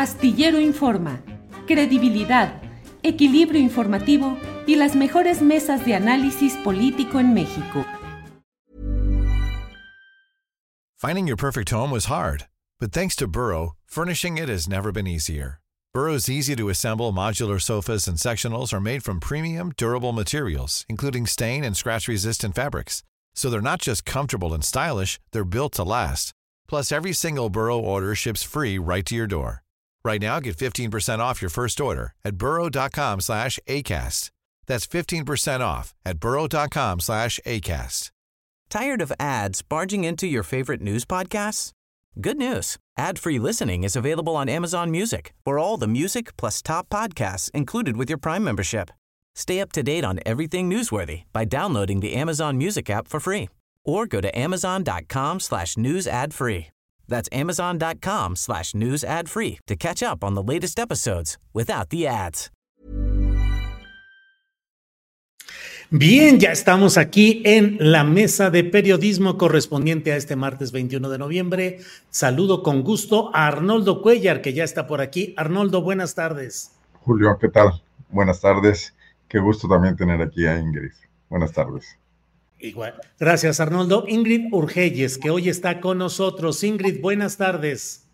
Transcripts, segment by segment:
Astillero Informa, credibilidad, equilibrio informativo y las mejores mesas de análisis político en México. Finding your perfect home was hard, but thanks to Burrow, furnishing it has never been easier. Burrow's easy to assemble modular sofas and sectionals are made from premium, durable materials, including stain and scratch resistant fabrics. So they're not just comfortable and stylish, they're built to last. Plus, every single Burrow order ships free right to your door. Right now, get 15% off your first order at burrow.com slash ACAST. That's 15% off at burrow.com slash ACAST. Tired of ads barging into your favorite news podcasts? Good news. Ad-free listening is available on Amazon Music for all the music plus top podcasts included with your Prime membership. Stay up to date on everything newsworthy by downloading the Amazon Music app for free or go to amazon.com slash news ad free. That's amazon.com slash news ad free to catch up on the latest episodes without the ads. Bien, ya estamos aquí en la mesa de periodismo correspondiente a este martes 21 de noviembre. Saludo con gusto a Arnoldo Cuellar, que ya está por aquí. Arnoldo, buenas tardes. Julio, ¿qué tal? Buenas tardes. Qué gusto también tener aquí a Ingrid. Buenas tardes. Igual. Gracias, Arnoldo. Ingrid Urgelles, que hoy está con nosotros. Ingrid, buenas tardes.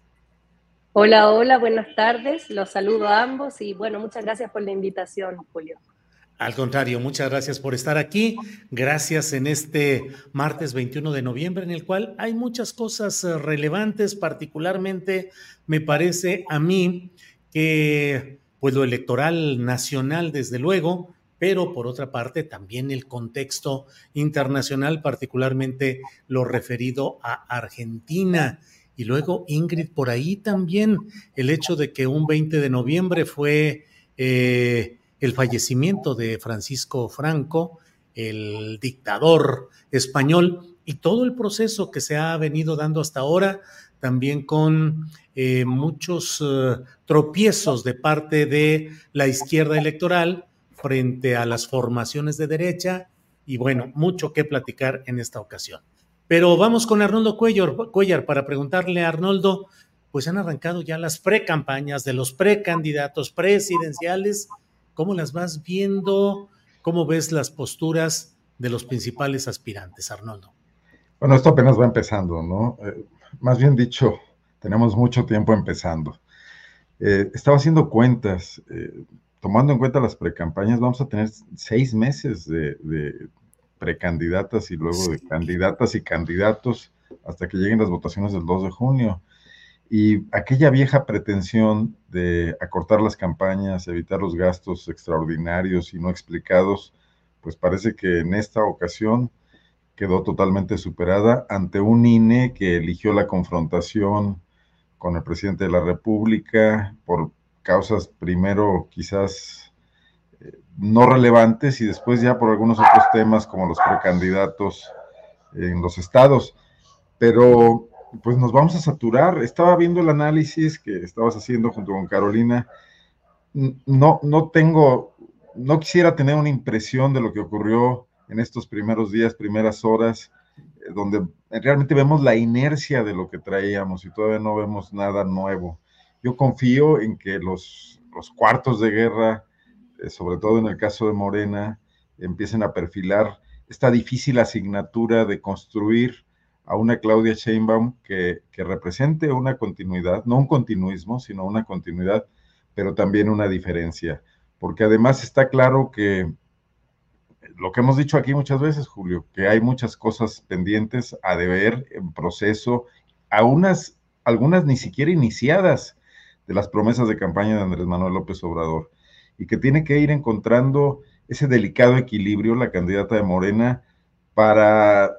Hola, hola, buenas tardes. Los saludo a ambos y bueno, muchas gracias por la invitación, Julio. Al contrario, muchas gracias por estar aquí. Gracias en este martes 21 de noviembre, en el cual hay muchas cosas eh, relevantes, particularmente me parece a mí que pues lo electoral nacional, desde luego, pero por otra parte también el contexto internacional, particularmente lo referido a Argentina. Y luego, Ingrid, por ahí también el hecho de que un 20 de noviembre fue eh, el fallecimiento de Francisco Franco, el dictador español, y todo el proceso que se ha venido dando hasta ahora, también con eh, muchos eh, tropiezos de parte de la izquierda electoral, frente a las formaciones de derecha y bueno, mucho que platicar en esta ocasión. Pero vamos con Arnoldo Cuellar, Cuellar para preguntarle a Arnoldo, pues han arrancado ya las precampañas de los precandidatos presidenciales. ¿Cómo las vas viendo? ¿Cómo ves las posturas de los principales aspirantes, Arnoldo? Bueno, esto apenas va empezando, ¿no? Eh, más bien dicho, tenemos mucho tiempo empezando. Eh, estaba haciendo cuentas. Eh, tomando en cuenta las precampañas, vamos a tener seis meses de, precandidatas y luego de candidatas y candidatos hasta que lleguen las votaciones del 2 de junio. Y aquella vieja pretensión de acortar las campañas, evitar los gastos extraordinarios y no explicados, pues parece que en esta ocasión quedó totalmente superada ante un INE que eligió la confrontación con el presidente de la República por causas primero quizás eh, no relevantes y después ya por algunos otros temas como los precandidatos en los estados. Pero pues nos vamos a saturar. Estaba viendo el análisis que estabas haciendo junto con Carolina. No, no tengo, no quisiera tener una impresión de lo que ocurrió en estos primeros días, primeras horas, eh, donde realmente vemos la inercia de lo que traíamos y todavía no vemos nada nuevo. Yo confío en que los, cuartos de guerra, eh, sobre todo en el caso de Morena, empiecen a perfilar esta difícil asignatura de construir a una Claudia Sheinbaum que, que, represente una continuidad, no un continuismo, sino una continuidad, pero también una diferencia. Porque además está claro que lo que hemos dicho aquí muchas veces, Julio, que hay muchas cosas pendientes a deber en proceso, a unas, algunas ni siquiera iniciadas, de las promesas de campaña de Andrés Manuel López Obrador y que tiene que ir encontrando ese delicado equilibrio la candidata de Morena para,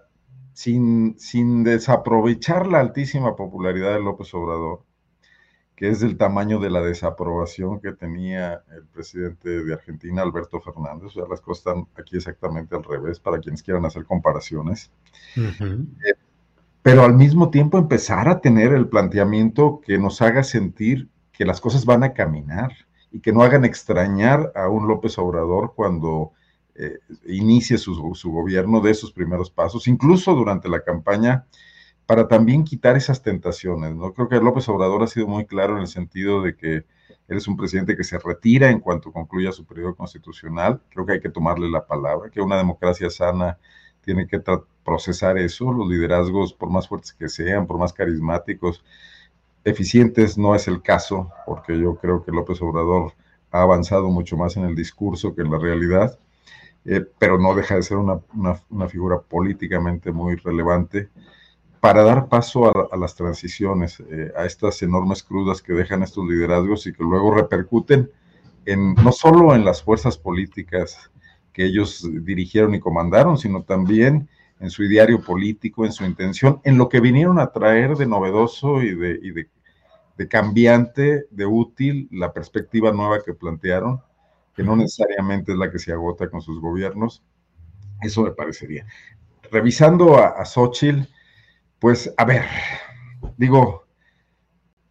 sin, sin desaprovechar la altísima popularidad de López Obrador, que es del tamaño de la desaprobación que tenía el presidente de Argentina, Alberto Fernández. O sea, las cosas están aquí exactamente al revés para quienes quieran hacer comparaciones eh, pero al mismo tiempo empezar a tener el planteamiento que nos haga sentir que las cosas van a caminar y que no hagan extrañar a un López Obrador cuando eh, inicie su, gobierno de sus primeros pasos. Incluso durante la campaña, para también quitar esas tentaciones, ¿no? Creo que López Obrador ha sido muy claro en el sentido de que él es un presidente que se retira en cuanto concluya su periodo constitucional. Creo que hay que tomarle la palabra, que una democracia sana tiene que procesar eso. Los liderazgos, por más fuertes que sean, por más carismáticos, eficientes no es el caso, porque yo creo que López Obrador ha avanzado mucho más en el discurso que en la realidad, eh, pero no deja de ser una, una, figura políticamente muy relevante para dar paso a, las transiciones, eh, a estas enormes crudas que dejan estos liderazgos y que luego repercuten en, no solo en las fuerzas políticas que ellos dirigieron y comandaron, sino también en su ideario político, en su intención, en lo que vinieron a traer de novedoso y de, y de de cambiante, de útil, la perspectiva nueva que plantearon, que no necesariamente es la que se agota con sus gobiernos. Eso me parecería. Revisando a, a Xochitl, pues a ver, digo,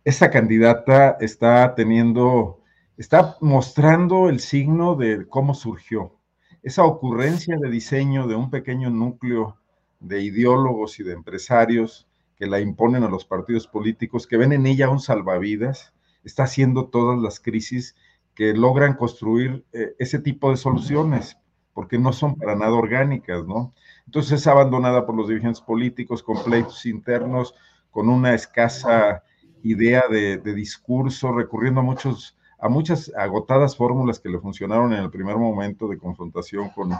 esta candidata está teniendo, está mostrando el signo de cómo surgió. Esa ocurrencia de diseño de un pequeño núcleo de ideólogos y de empresarios que la imponen a los partidos políticos, que ven en ella un salvavidas, está haciendo todas las crisis que logran construir eh, ese tipo de soluciones, porque no son para nada orgánicas, ¿no? Entonces es abandonada por los dirigentes políticos con pleitos internos, con una escasa idea de, discurso, recurriendo a muchos a muchas agotadas fórmulas que le funcionaron en el primer momento de confrontación con,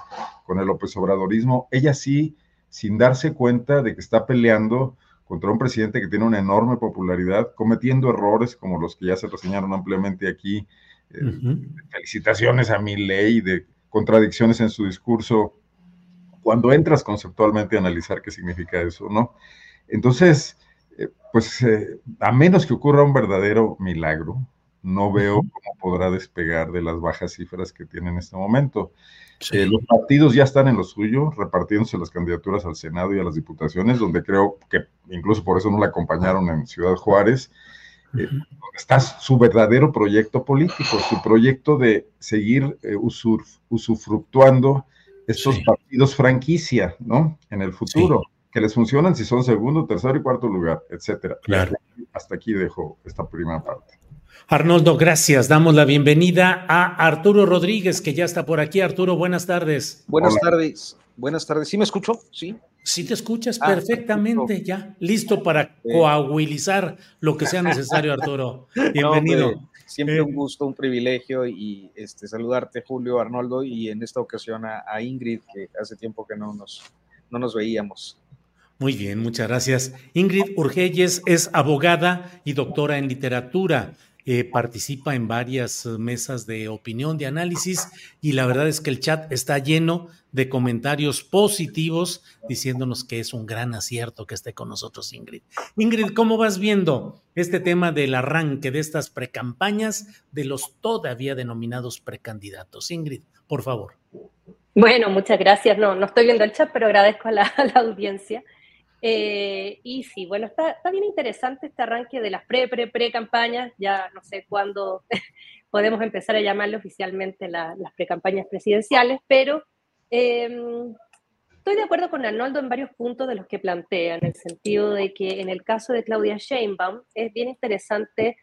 con el López Obradorismo. Ella sí, sin darse cuenta de que está peleando contra un presidente que tiene una enorme popularidad, cometiendo errores como los que ya se reseñaron ampliamente aquí. Eh, felicitaciones a mi ley de contradicciones en su discurso. Cuando entras conceptualmente a analizar qué significa eso, ¿no? Entonces, eh, pues eh, a menos que ocurra un verdadero milagro, no veo cómo podrá despegar de las bajas cifras que tiene en este momento. Eh, los partidos ya están en lo suyo, repartiéndose las candidaturas al Senado y a las diputaciones, donde creo que incluso por eso no la acompañaron en Ciudad Juárez. Eh, está su verdadero proyecto político, su proyecto de seguir eh, usufructuando estos partidos franquicia, ¿no? En el futuro, que les funcionan si son segundo, tercero y cuarto lugar, etcétera. Claro. Hasta aquí dejo esta primera parte. Arnoldo, gracias. Damos la bienvenida a Arturo Rodríguez, que ya está por aquí. Arturo, buenas tardes. Buenas tardes. Buenas tardes. ¿Sí me escucho? Sí. Sí te escuchas ah, perfectamente, ya. Listo para coahuilizar lo que sea necesario, Arturo. Bienvenido. siempre un eh, gusto, un privilegio y este, saludarte, Julio, Arnoldo, y en esta ocasión a, Ingrid, que hace tiempo que no nos, no nos veíamos. Muy bien, muchas gracias. Ingrid Urgelles es abogada y doctora en literatura. Eh, participa en varias mesas de opinión, de análisis, y la verdad es que el chat está lleno de comentarios positivos diciéndonos que es un gran acierto que esté con nosotros Ingrid. Ingrid, ¿cómo vas viendo este tema del arranque de estas precampañas de los todavía denominados precandidatos? Ingrid, por favor. Bueno, muchas gracias. No, no estoy viendo el chat, pero agradezco a la audiencia. Eh, y sí, bueno, está, bien interesante este arranque de las pre, pre, pre campañas. Ya no sé cuándo podemos empezar a llamarle oficialmente las pre-campañas presidenciales, pero em, estoy de acuerdo con Arnoldo en varios puntos de los que plantea, en el sentido de que en el caso de Claudia Sheinbaum es bien interesante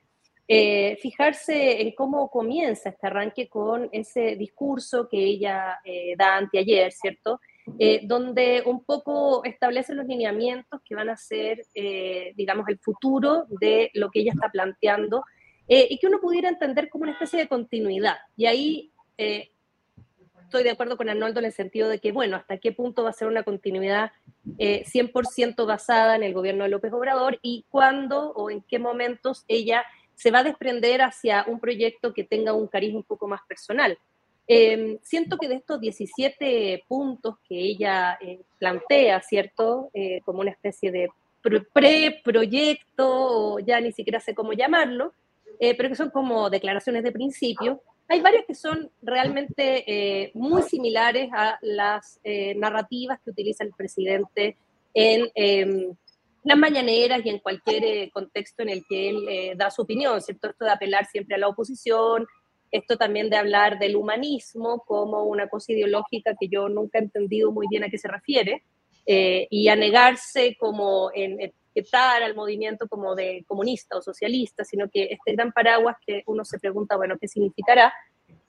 eh, fijarse en cómo comienza este arranque con ese discurso que ella eh, da anteayer, ¿cierto? Eh, donde un poco establece los lineamientos que van a ser, eh, digamos, el futuro de lo que ella está planteando eh, y que uno pudiera entender como una especie de continuidad. Y ahí estoy de acuerdo con Arnoldo en el sentido de que, bueno, hasta qué punto va a ser una continuidad 100% basada en el gobierno de López Obrador y cuándo o en qué momentos ella se va a desprender hacia un proyecto que tenga un cariz un poco más personal. Em, siento que de estos 17 puntos que ella eh, plantea, ¿cierto? Eh, como una especie de pre-proyecto, o ya ni siquiera sé cómo llamarlo, eh, pero que son como declaraciones de principio, hay varias que son realmente muy similares a las narrativas que utiliza el presidente en em, las mañaneras y en cualquier contexto en el que él da su opinión, ¿cierto? Esto de apelar siempre a la oposición, esto también de hablar del humanismo como una cosa ideológica que yo nunca he entendido muy bien a qué se refiere, eh, y a negarse como en, sujetar al movimiento como de comunista o socialista, sino que este gran paraguas que uno se pregunta, bueno, ¿qué significará?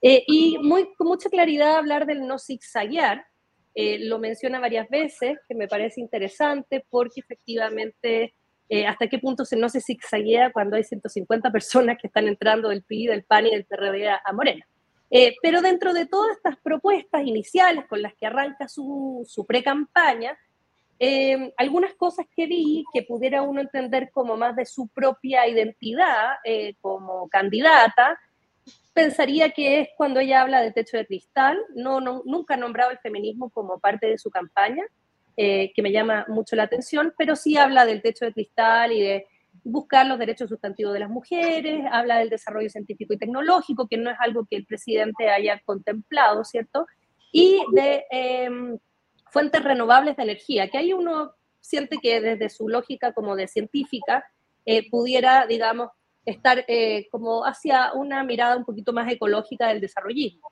Eh, y muy, con mucha claridad hablar del no zigzaguear, eh, lo menciona varias veces, que me parece interesante porque efectivamente eh, hasta qué punto se, no se zigzaguea cuando hay 150 personas que están entrando del PRI, del PAN y del PRD a, Morena. Eh, pero dentro de todas estas propuestas iniciales con las que arranca su, su pre-campaña, algunas cosas que vi que pudiera uno entender como más de su propia identidad como candidata, pensaría que es cuando ella habla de techo de cristal, no, nunca ha nombrado el feminismo como parte de su campaña, eh, que me llama mucho la atención, pero sí habla del techo de cristal y de buscar los derechos sustantivos de las mujeres, habla del desarrollo científico y tecnológico, que no es algo que el presidente haya contemplado, ¿cierto? Y de em, fuentes renovables de energía, que ahí uno siente que desde su lógica como de científica eh, pudiera, digamos, estar eh, como hacia una mirada un poquito más ecológica del desarrollismo.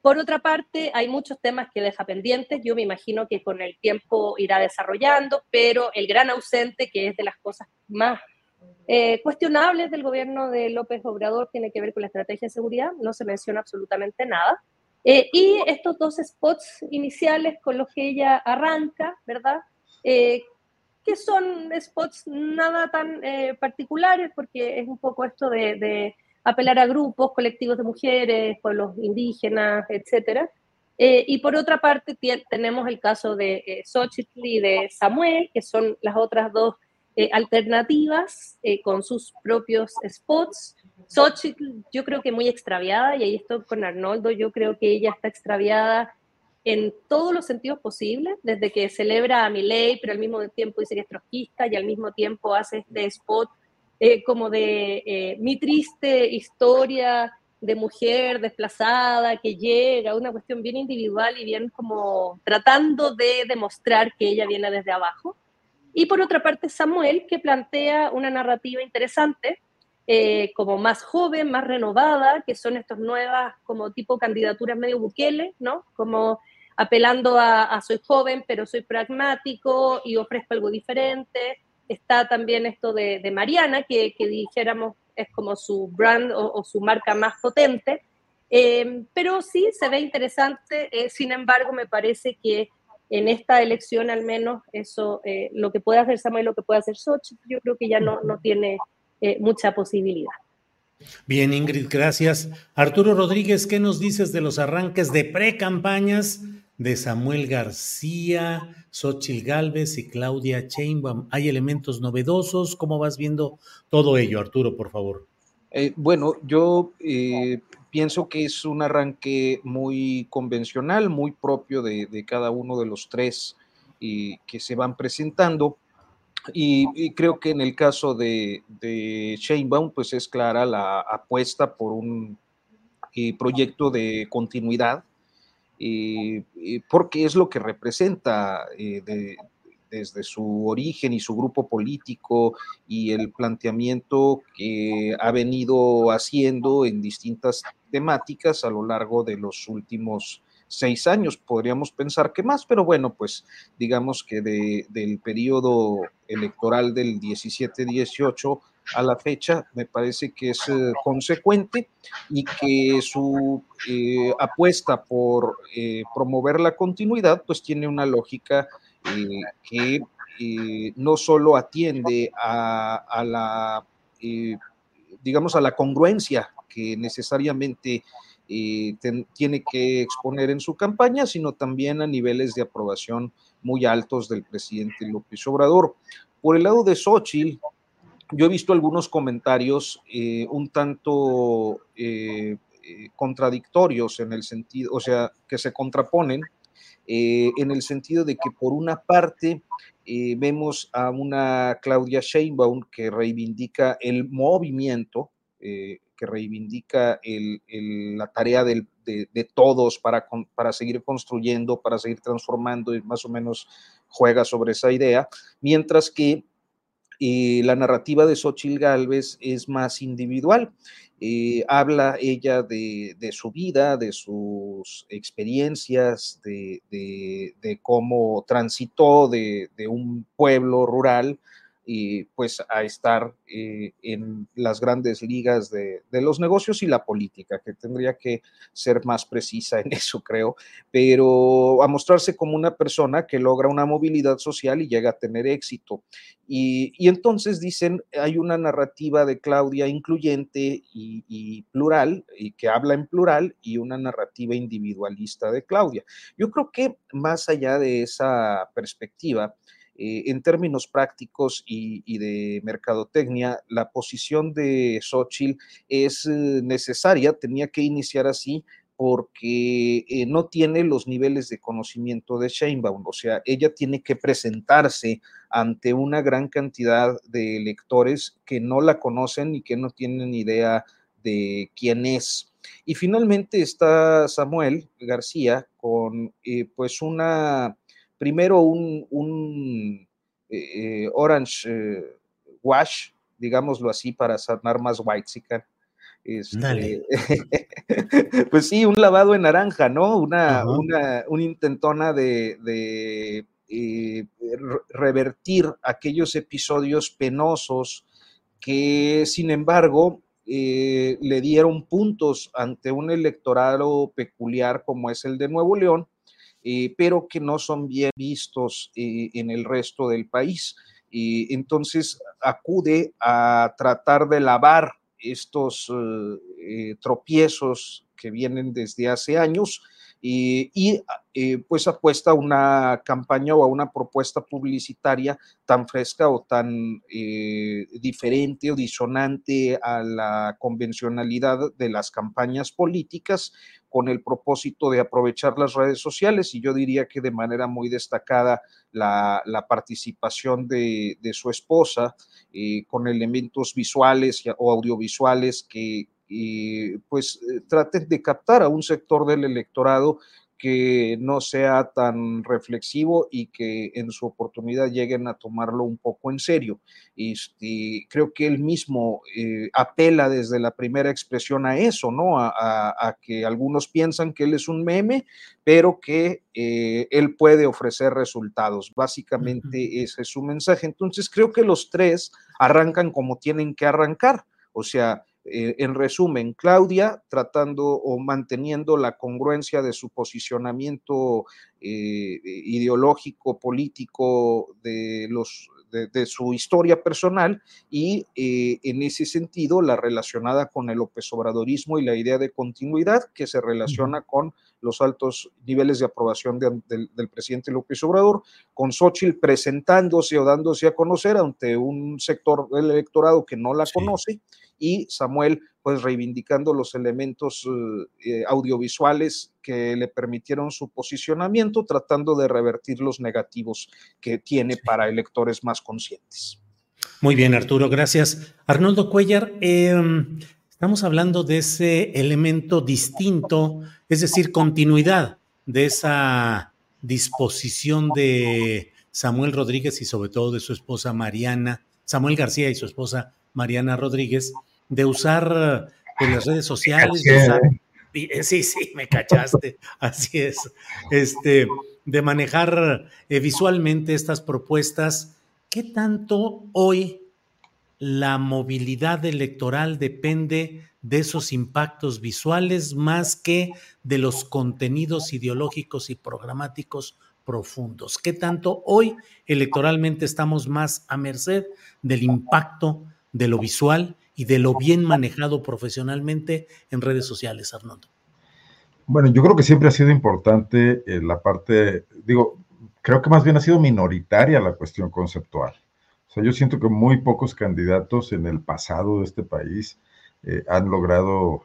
Por otra parte, hay muchos temas que deja pendientes. Yo me imagino que con el tiempo irá desarrollando, pero el gran ausente, que es de las cosas más eh, cuestionables del gobierno de López Obrador, tiene que ver con la estrategia de seguridad. No se menciona absolutamente nada. Eh, y estos dos spots iniciales con los que ella arranca, ¿verdad? que son spots nada tan eh, particulares, porque es un poco esto de, apelar a grupos, colectivos de mujeres, pueblos indígenas, etc. Eh, y por otra parte tenemos el caso de eh, Xochitl y de Samuel, que son las otras dos alternativas con sus propios spots. Xochitl yo creo que muy extraviada, y ahí estoy con Arnoldo, yo creo que ella está extraviada en todos los sentidos posibles, desde que celebra a ley, pero al mismo tiempo dice que es trotskista y al mismo tiempo hace este spot eh, como de eh, mi triste historia de mujer desplazada que llega, una cuestión bien individual y bien como tratando de demostrar que ella viene desde abajo. Y por otra parte, Samuel, que plantea una narrativa interesante, eh, como más joven, más renovada, que son estas nuevas como tipo candidaturas medio buquele, ¿no? Como apelando a, soy joven, pero soy pragmático y ofrezco algo diferente. Está también esto de, Mariana, que, dijéramos es como su brand o, su marca más potente. Eh, pero sí, se ve interesante. Eh, sin embargo, me parece que en esta elección al menos eso, eh, lo que puede hacer Samuel, lo que puede hacer Sochi, yo creo que ya no, no tiene mucha posibilidad. Bien, Ingrid, gracias. Arturo Rodríguez, ¿qué nos dices de los arranques de pre-campañas de Samuel García, Xochil Gálvez y Claudia Sheinbaum. ¿Hay elementos novedosos? ¿Cómo vas viendo todo ello, Arturo, por favor? Eh, bueno, yo eh, pienso que es un arranque muy convencional, muy propio de, cada uno de los tres y que se van presentando. Y, creo que en el caso de, de pues es clara la apuesta por un eh, proyecto de continuidad eh, porque es lo que representa eh, desde su origen y su grupo político y el planteamiento que ha venido haciendo en distintas temáticas a lo largo de los últimos seis años, podríamos pensar que más, pero bueno, pues digamos que del periodo electoral del 17-18 a la fecha me parece que es eh, consecuente y que su eh, apuesta por eh, promover la continuidad pues tiene una lógica que no solo atiende a, la digamos a la congruencia que necesariamente tiene que exponer en su campaña, sino también a niveles de aprobación muy altos del presidente López Obrador. Por el lado de Xochitl, yo he visto algunos comentarios eh, un tanto eh, eh, contradictorios en el sentido, o sea, que se contraponen en el sentido de que por una parte vemos a una Claudia Sheinbaum que reivindica el movimiento, que reivindica la tarea de, todos para, seguir construyendo, para seguir transformando y más o menos juega sobre esa idea, mientras que eh, la narrativa de Xochitl Galvez es más individual. Eh, habla ella de, su vida, de sus experiencias, de, cómo transitó de, un pueblo rural y pues a estar eh, en las grandes ligas de, los negocios y la política, que tendría que ser más precisa en eso, creo, pero a mostrarse como una persona que logra una movilidad social y llega a tener éxito. Y, entonces dicen, hay una narrativa de Claudia incluyente y, y plural, y que habla en plural, y una narrativa individualista de Claudia. Yo creo que más allá de esa perspectiva, eh, en términos prácticos y, de mercadotecnia, la posición de Xochitl es eh, necesaria, tenía que iniciar así porque eh, no tiene los niveles de conocimiento de Sheinbaum, o sea, ella tiene que presentarse ante una gran cantidad de electores que no la conocen y que no tienen idea de quién es. Y finalmente está Samuel García con pues una primero un, eh, eh, orange eh, wash, digámoslo así, para sanar más white este, pues sí, un lavado en naranja, ¿no? Una, una, intentona de, revertir aquellos episodios penosos que, sin embargo, le dieron puntos ante un electorado peculiar como es el de Nuevo León, eh, pero que no son bien vistos eh, en el resto del país. y entonces acude a tratar de lavar estos eh, tropiezos que vienen desde hace años y pues apuesta a una campaña o a una propuesta publicitaria tan fresca o tan diferente o disonante a la convencionalidad de las campañas políticas con el propósito de aprovechar las redes sociales. Y yo diría que de manera muy destacada la, participación de, su esposa eh, con elementos visuales o audiovisuales que eh, pues eh, traten de captar a un sector del electorado que no sea tan reflexivo y que en su oportunidad lleguen a tomarlo un poco en serio. Y, creo que él mismo eh, apela desde la primera expresión a eso, ¿no? A, que algunos piensan que él es un meme, pero que eh, él puede ofrecer resultados. Básicamente ese es su mensaje. Entonces creo que los tres arrancan como tienen que arrancar. O sea, eh, en resumen, Claudia tratando o manteniendo la congruencia de su posicionamiento eh, ideológico, político, de los de, su historia personal y eh, en ese sentido la relacionada con el López Obradorismo y la idea de continuidad que se relaciona con los altos niveles de aprobación del presidente López Obrador, con Xochitl presentándose o dándose a conocer ante un sector del electorado que no la conoce y Samuel pues reivindicando los elementos eh, audiovisuales que le permitieron su posicionamiento, tratando de revertir los negativos que tiene para electores más conscientes. Muy bien, Arturo, gracias. Arnoldo Cuellar, em, estamos hablando de ese elemento distinto, es decir, continuidad de esa disposición de Samuel Rodríguez y sobre todo de su esposa Mariana, Samuel García y su esposa Mariana Rodríguez, de usar pues, las redes sociales. Eh, sí, sí, me cachaste. Así es. Este, de manejar eh, visualmente estas propuestas. ¿Qué tanto hoy la movilidad electoral depende de esos impactos visuales más que de los contenidos ideológicos y programáticos profundos? ¿Qué tanto hoy electoralmente estamos más a merced del impacto de lo visual y de lo bien manejado profesionalmente en redes sociales, Arnoldo? Bueno, yo creo que siempre ha sido importante eh, la parte, digo, creo que más bien ha sido minoritaria la cuestión conceptual. O sea, yo siento que muy pocos candidatos en el pasado de este país eh, han logrado,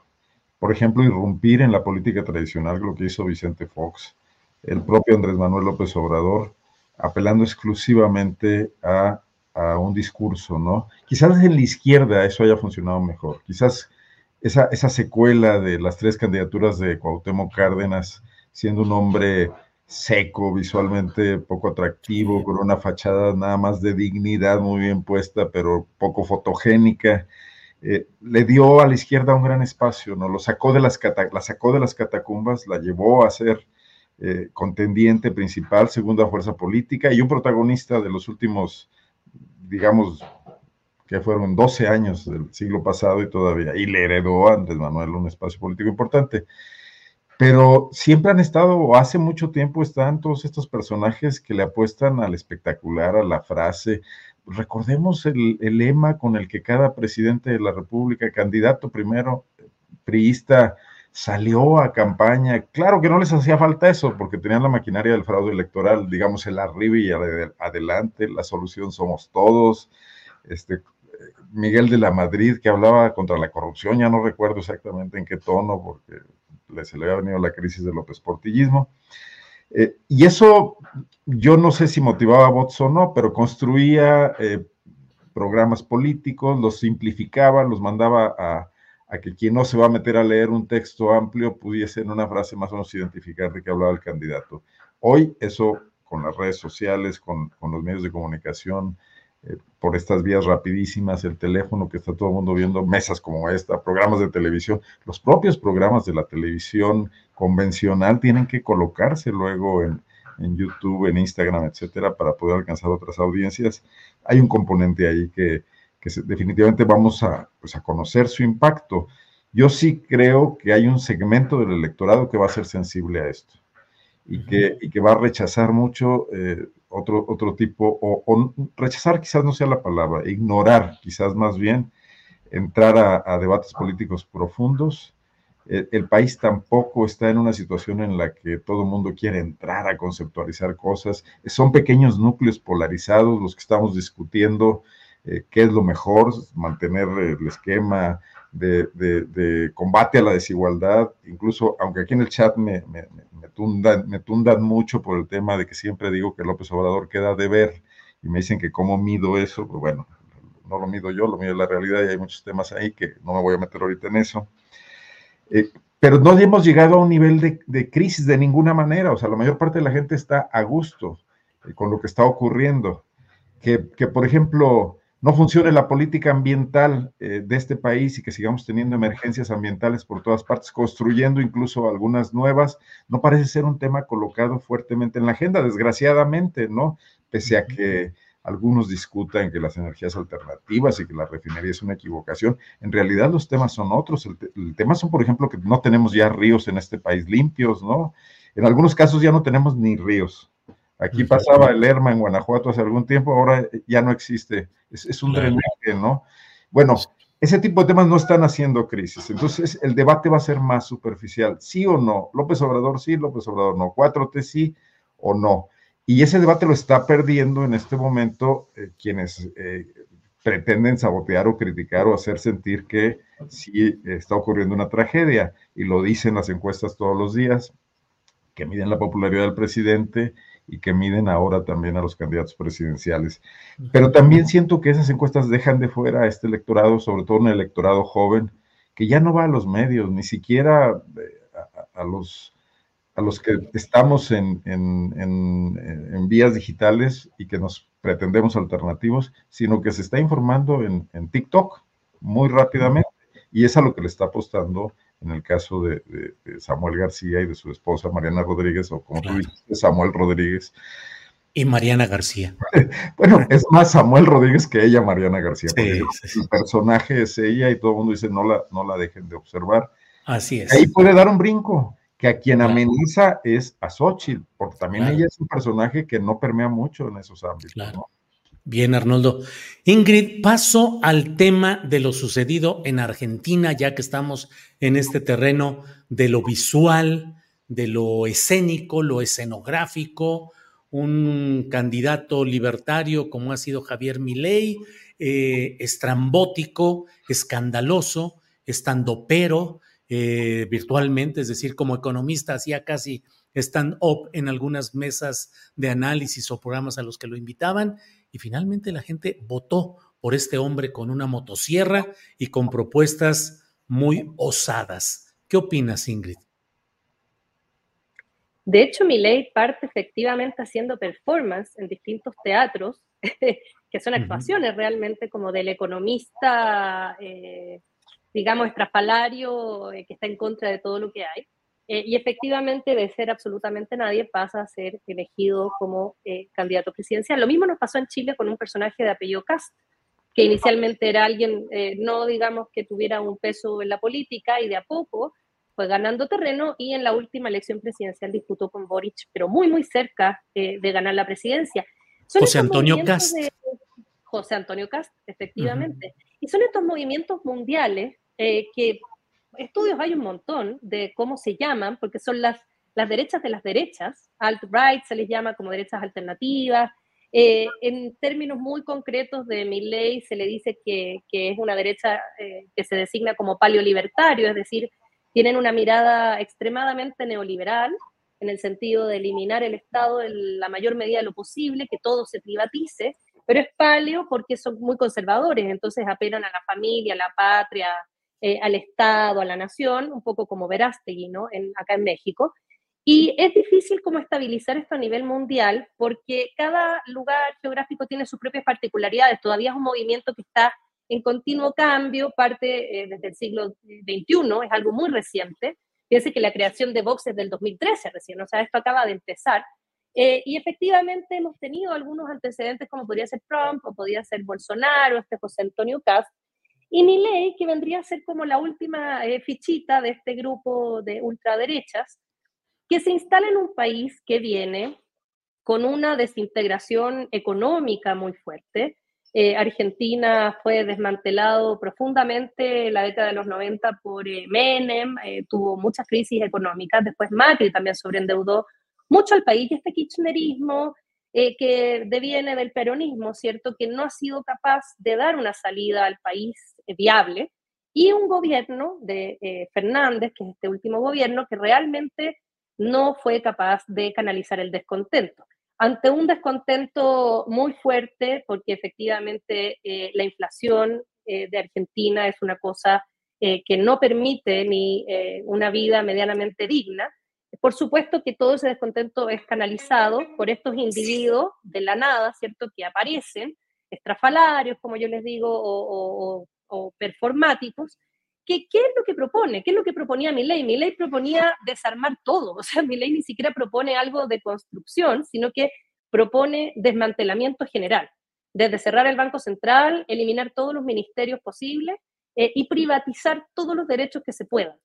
por ejemplo, irrumpir en la política tradicional, lo que hizo Vicente Fox, el propio Andrés Manuel López Obrador, apelando exclusivamente a a un discurso, ¿no? Quizás en la izquierda eso haya funcionado mejor. Quizás esa, secuela de las tres candidaturas de Cuauhtémoc Cárdenas, siendo un hombre seco, visualmente poco atractivo, con una fachada nada más de dignidad muy bien puesta, pero poco fotogénica, eh, le dio a la izquierda un gran espacio, ¿no? Lo sacó de las, la sacó de las catacumbas, la llevó a ser eh, contendiente principal, segunda fuerza política y un protagonista de los últimos digamos, que fueron 12 años del siglo pasado y todavía, y le heredó a Andrés Manuel un espacio político importante. Pero siempre han estado, o hace mucho tiempo están todos estos personajes que le apuestan al espectacular, a la frase. Recordemos el, el lema con el que cada presidente de la República, candidato primero, priista, salió a campaña. Claro que no les hacía falta eso, porque tenían la maquinaria del fraude electoral, digamos, el arriba y adelante, la solución somos todos. Este, Miguel de la Madrid, que hablaba contra la corrupción, ya no recuerdo exactamente en qué tono, porque se le había venido la crisis del López Portillismo. Eh, y eso yo no sé si motivaba a votos o no, pero construía eh, programas políticos, los simplificaba, los mandaba a, a, que quien no se va a meter a leer un texto amplio pudiese en una frase más o menos identificar de qué hablaba el candidato. Hoy eso con las redes sociales, con, con los medios de comunicación, eh, por estas vías rapidísimas, el teléfono que está todo el mundo viendo, mesas como esta, programas de televisión, los propios programas de la televisión convencional tienen que colocarse luego en, YouTube, en Instagram, etcétera, para poder alcanzar otras audiencias. Hay un componente ahí que, definitivamente vamos a, pues, a conocer su impacto. Yo sí creo que hay un segmento del electorado que va a ser sensible a esto y que, y que va a rechazar mucho eh, otro, otro tipo, o, rechazar quizás no sea la palabra, ignorar quizás más bien, entrar a, debates políticos profundos. El, el, país tampoco está en una situación en la que todo el mundo quiere entrar a conceptualizar cosas. Son pequeños núcleos polarizados los que estamos discutiendo eh, qué es lo mejor, mantener el esquema de, combate a la desigualdad. Incluso, aunque aquí en el chat me, me, me, tundan, me tundan mucho por el tema de que siempre digo que López Obrador queda de ver y me dicen que cómo mido eso, pues bueno, no lo mido yo, lo mido la realidad y hay muchos temas ahí que no me voy a meter ahorita en eso. Eh, pero no hemos llegado a un nivel de, de, crisis de ninguna manera, o sea, la mayor parte de la gente está a gusto eh, con lo que está ocurriendo. Que, que por ejemplo, no funcione la política ambiental eh, de este país y que sigamos teniendo emergencias ambientales por todas partes, construyendo incluso algunas nuevas, no parece ser un tema colocado fuertemente en la agenda, desgraciadamente, ¿no? Pese a que algunos discutan que las energías alternativas y que la refinería es una equivocación, en realidad los temas son otros. El, el tema son, por ejemplo, que no tenemos ya ríos en este país limpios, ¿no? En algunos casos ya no tenemos ni ríos. Aquí pasaba el Lerma en Guanajuato hace algún tiempo, ahora ya no existe. Es, un drenaje, ¿no? Bueno, ese tipo de temas no están haciendo crisis. Entonces, el debate va a ser más superficial. ¿Sí o no? López Obrador sí, López Obrador no. 4T sí o no. Y ese debate lo está perdiendo en este momento eh, quienes eh, pretenden sabotear o criticar o hacer sentir que sí está ocurriendo una tragedia. Y lo dicen las encuestas todos los días, que miden la popularidad del presidente y que miden ahora también a los candidatos presidenciales. Pero también siento que esas encuestas dejan de fuera a este electorado, sobre todo un electorado joven, que ya no va a los medios, ni siquiera eh, a, los, a los que estamos en, en, en, vías digitales y que nos pretendemos alternativos, sino que se está informando en, en TikTok muy rápidamente y es a lo que le está apostando en el caso de, Samuel García y de su esposa Mariana Rodríguez, o como tú dices, Samuel Rodríguez. Y Mariana García. bueno, es más Samuel Rodríguez que ella, Mariana García. porque el personaje es ella y todo el mundo dice no la, no la dejen de observar. Así es. Ahí puede dar un brinco, que a quien ameniza es a Xochitl, porque también ella es un personaje que no permea mucho en esos ámbitos. ¿no? Bien, Arnoldo. Ingrid, paso al tema de lo sucedido en Argentina, ya que estamos en este terreno de lo visual, de lo escénico, lo escenográfico, un candidato libertario como ha sido Javier Milei, eh, estrambótico, escandaloso, estandopero eh, virtualmente, es decir, como economista hacía casi stand-up en algunas mesas de análisis o programas a los que lo invitaban y finalmente la gente votó por este hombre con una motosierra y con propuestas muy osadas. ¿Qué opinas, Ingrid? De hecho, mi ley parte efectivamente haciendo performance en distintos teatros, que son actuaciones realmente como del economista, eh, digamos, estrafalario, eh, que está en contra de todo lo que hay. Eh, y efectivamente de ser absolutamente nadie pasa a ser elegido como eh, candidato presidencial. Lo mismo nos pasó en Chile con un personaje de apellido Cast, que inicialmente era alguien, eh, no digamos que tuviera un peso en la política y de a poco fue ganando terreno y en la última elección presidencial disputó con Boric, pero muy, muy cerca de ganar la presidencia. José Antonio Cast. José Antonio Cast, efectivamente. Y son estos movimientos mundiales que estudios hay un montón de cómo se llaman, porque son las, las derechas de las derechas, alt-right se les llama como derechas alternativas. Eh, en términos muy concretos de mi ley se le dice que, que es una derecha eh, que se designa como paleolibertario, es decir, tienen una mirada extremadamente neoliberal, en el sentido de eliminar el Estado en la mayor medida de lo posible, que todo se privatice, pero es paleo porque son muy conservadores, entonces apelan a la familia, a la patria, eh, al Estado, a la nación, un poco como Verástegui, ¿no? En, acá en México. Y es difícil como estabilizar esto a nivel mundial porque cada lugar geográfico tiene sus propias particularidades. Todavía es un movimiento que está en continuo cambio, parte eh, desde el siglo XXI, es algo muy reciente. Fíjense que la creación de Vox es del 2013 recién, o sea, esto acaba de empezar. Eh, y efectivamente hemos tenido algunos antecedentes como podría ser Trump o podría ser Bolsonaro, este José Antonio Cast, y mi ley, que vendría a ser como la última eh, fichita de este grupo de ultraderechas, que se instala en un país que viene con una desintegración económica muy fuerte. Eh, Argentina fue desmantelado profundamente en la década de los 90 por eh, Menem, tuvo muchas crisis económicas, después Macri también sobreendeudó mucho al país y este kirchnerismo eh, que deviene del peronismo, ¿cierto? Que no ha sido capaz de dar una salida al país eh, viable y un gobierno de eh, Fernández, que es este último gobierno, que realmente no fue capaz de canalizar el descontento. Ante un descontento muy fuerte, porque efectivamente la inflación de Argentina es una cosa que no permite ni una vida medianamente digna, por supuesto que todo ese descontento es canalizado por estos individuos de la nada, ¿cierto? Que aparecen, estrafalarios, como yo les digo, o, performáticos, que, ¿qué es lo que propone? ¿Qué es lo que proponía mi ley? Mi ley proponía desarmar todo, o sea, mi ley ni siquiera propone algo de construcción, sino que propone desmantelamiento general, desde cerrar el Banco Central, eliminar todos los ministerios posibles eh, y privatizar todos los derechos que se puedan.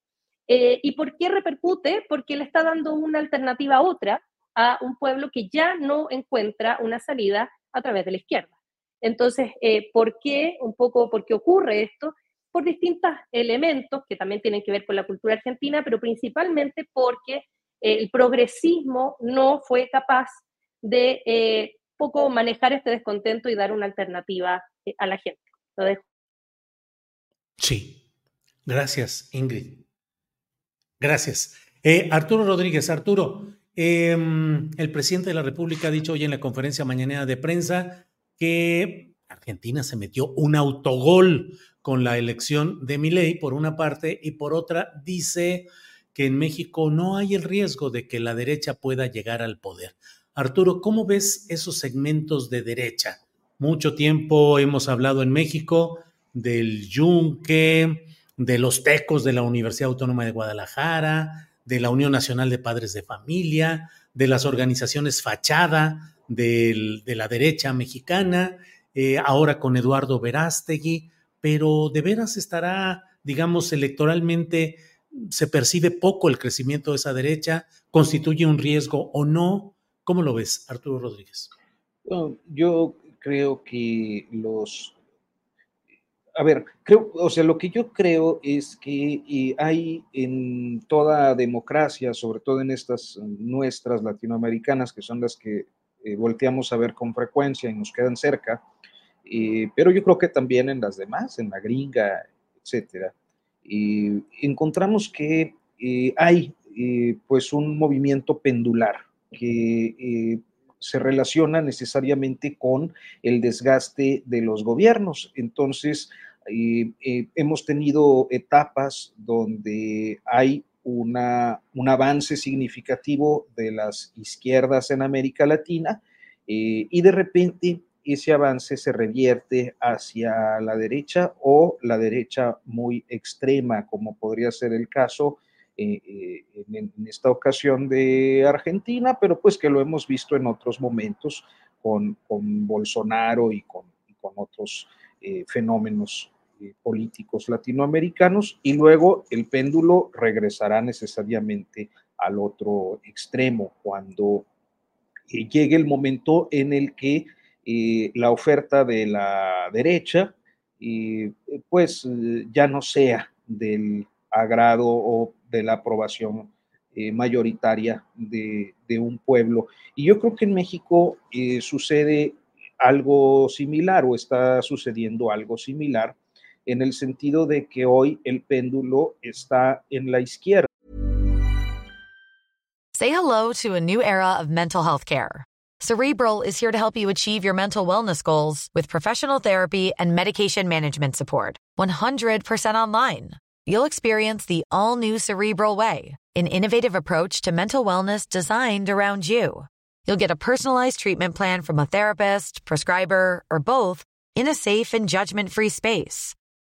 Eh, ¿Y por qué repercute? Porque le está dando una alternativa a otra a un pueblo que ya no encuentra una salida a través de la izquierda. Entonces, eh, ¿por qué? Un poco, ¿por qué ocurre esto? Por distintos elementos que también tienen que ver con la cultura argentina, pero principalmente porque el progresismo no fue capaz de eh, poco manejar este descontento y dar una alternativa a la gente. Sí, gracias, Ingrid. Gracias. Eh, Arturo Rodríguez, Arturo, em, el presidente de la República ha dicho hoy en la conferencia mañanera de prensa que Argentina se metió un autogol con la elección de Milei, por una parte, y por otra dice que en México no hay el riesgo de que la derecha pueda llegar al poder. Arturo, ¿cómo ves esos segmentos de derecha? Mucho tiempo hemos hablado en México del yunque, de los tecos de la Universidad Autónoma de Guadalajara, de la Unión Nacional de Padres de Familia, de las organizaciones fachada de la derecha mexicana, eh, ahora con Eduardo Verástegui, pero de veras estará, digamos, electoralmente se percibe poco el crecimiento de esa derecha, constituye un riesgo o no. ¿Cómo lo ves, Arturo Rodríguez? yo creo que los a ver, creo, o sea, lo que yo creo es que hay en toda democracia, sobre todo en estas nuestras latinoamericanas, que son las que eh, volteamos a ver con frecuencia y nos quedan cerca, eh, pero yo creo que también en las demás, en la gringa, etcétera, encontramos que eh, hay pues un movimiento pendular que se relaciona necesariamente con el desgaste de los gobiernos. Entonces, eh, hemos tenido etapas donde hay una, un avance significativo de las izquierdas en América Latina eh, y de repente ese avance se revierte hacia la derecha o la derecha muy extrema, como podría ser el caso en, esta ocasión de Argentina, pero pues que lo hemos visto en otros momentos con, con Bolsonaro y con, con otros fenómenos políticos latinoamericanos y luego el péndulo regresará necesariamente al otro extremo cuando eh, llegue el momento en el que eh, la oferta de la derecha eh, pues ya no sea del agrado o de la aprobación mayoritaria de, de, un pueblo. Y yo creo que en México sucede algo similar o está sucediendo algo similar en el sentido de que hoy el péndulo está en la izquierda. Say hello to a new era of mental health care. Cerebral is here to help you achieve your mental wellness goals with professional therapy and medication management support. 100% online. You'll experience the all new Cerebral Way, an innovative approach to mental wellness designed around you. You'll get a personalized treatment plan from a therapist, prescriber, or both in a safe and judgment free space.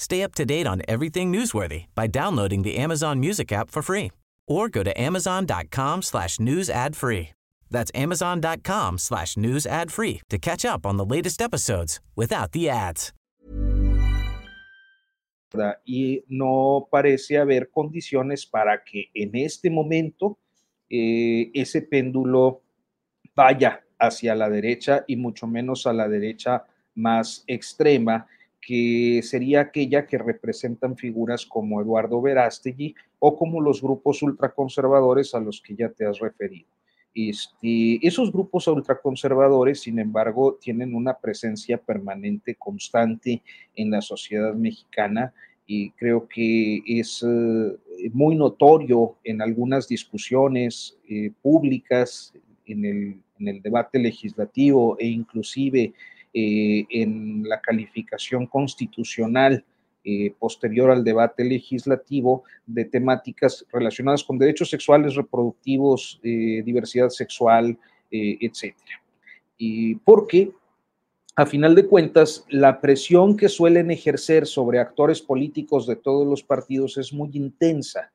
Stay up to date on everything newsworthy by downloading the Amazon Music app for free or go to amazon.com slash news ad free. That's amazon.com slash news ad free to catch up on the latest episodes without the ads. Y no parece haber condiciones para que en este momento eh, ese péndulo vaya hacia la derecha y mucho menos a la derecha más extrema que sería aquella que representan figuras como Eduardo Verástegui o como los grupos ultraconservadores a los que ya te has referido. Este, esos grupos ultraconservadores, sin embargo, tienen una presencia permanente, constante en la sociedad mexicana y creo que es eh, muy notorio en algunas discusiones eh, públicas, en el, en el, debate legislativo e inclusive eh, en la calificación constitucional eh, posterior al debate legislativo de temáticas relacionadas con derechos sexuales, reproductivos, eh, diversidad sexual, etc. Y porque, a final de cuentas, la presión que suelen ejercer sobre actores políticos de todos los partidos es muy intensa.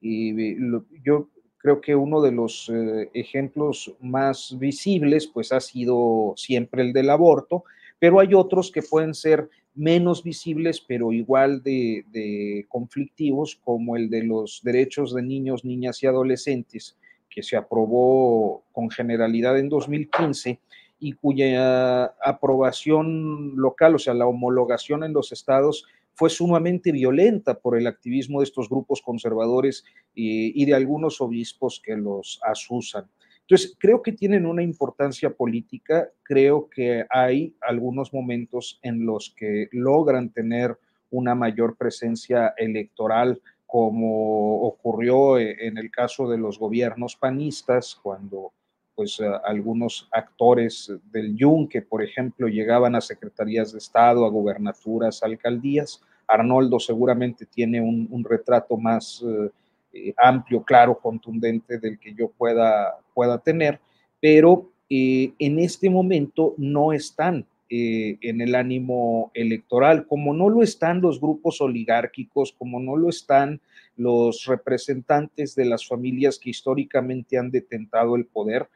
Y yo creo que uno de los eh, ejemplos más visibles pues ha sido siempre el del aborto, pero hay otros que pueden ser menos visibles, pero igual de, de, conflictivos, como el de los derechos de niños, niñas y adolescentes, que se aprobó con generalidad en 2015 y cuya aprobación local, o sea, la homologación en los estados, fue sumamente violenta por el activismo de estos grupos conservadores y, de algunos obispos que los asusan. Entonces, creo que tienen una importancia política, creo que hay algunos momentos en los que logran tener una mayor presencia electoral, como ocurrió en el caso de los gobiernos panistas, cuando pues algunos actores del Yunque, por ejemplo, llegaban a secretarías de Estado, a gubernaturas, alcaldías, Arnoldo seguramente tiene un, retrato más eh, eh, amplio, claro, contundente del que yo pueda, pueda tener, pero eh, en este momento no están en el ánimo electoral, como no lo están los grupos oligárquicos, como no lo están los representantes de las familias que históricamente han detentado el poder,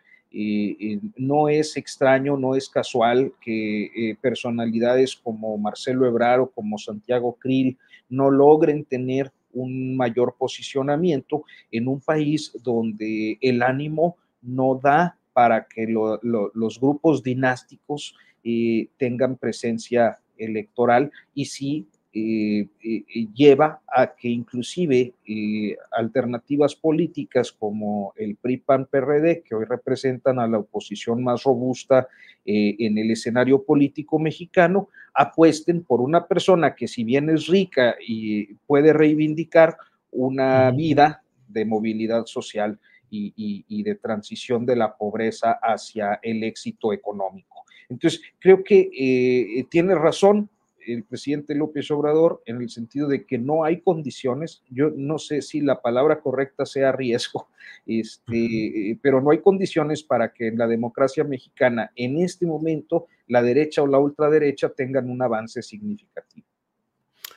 no es extraño, no es casual que eh, personalidades como Marcelo Ebrard o como Santiago Krill no logren tener un mayor posicionamiento en un país donde el ánimo no da para que los grupos dinásticos eh, tengan presencia electoral y sí eh, eh, lleva a que inclusive eh, alternativas políticas como el PRI-PAN-PRD, que hoy representan a la oposición más robusta en el escenario político mexicano, apuesten por una persona que si bien es rica y puede reivindicar una vida de movilidad social y de transición de la pobreza hacia el éxito económico. Entonces, creo que tiene razón, el presidente López Obrador en el sentido de que no hay condiciones, yo no sé si la palabra correcta sea riesgo, este, pero no hay condiciones para que en la democracia mexicana en este momento la derecha o la ultraderecha tengan un avance significativo.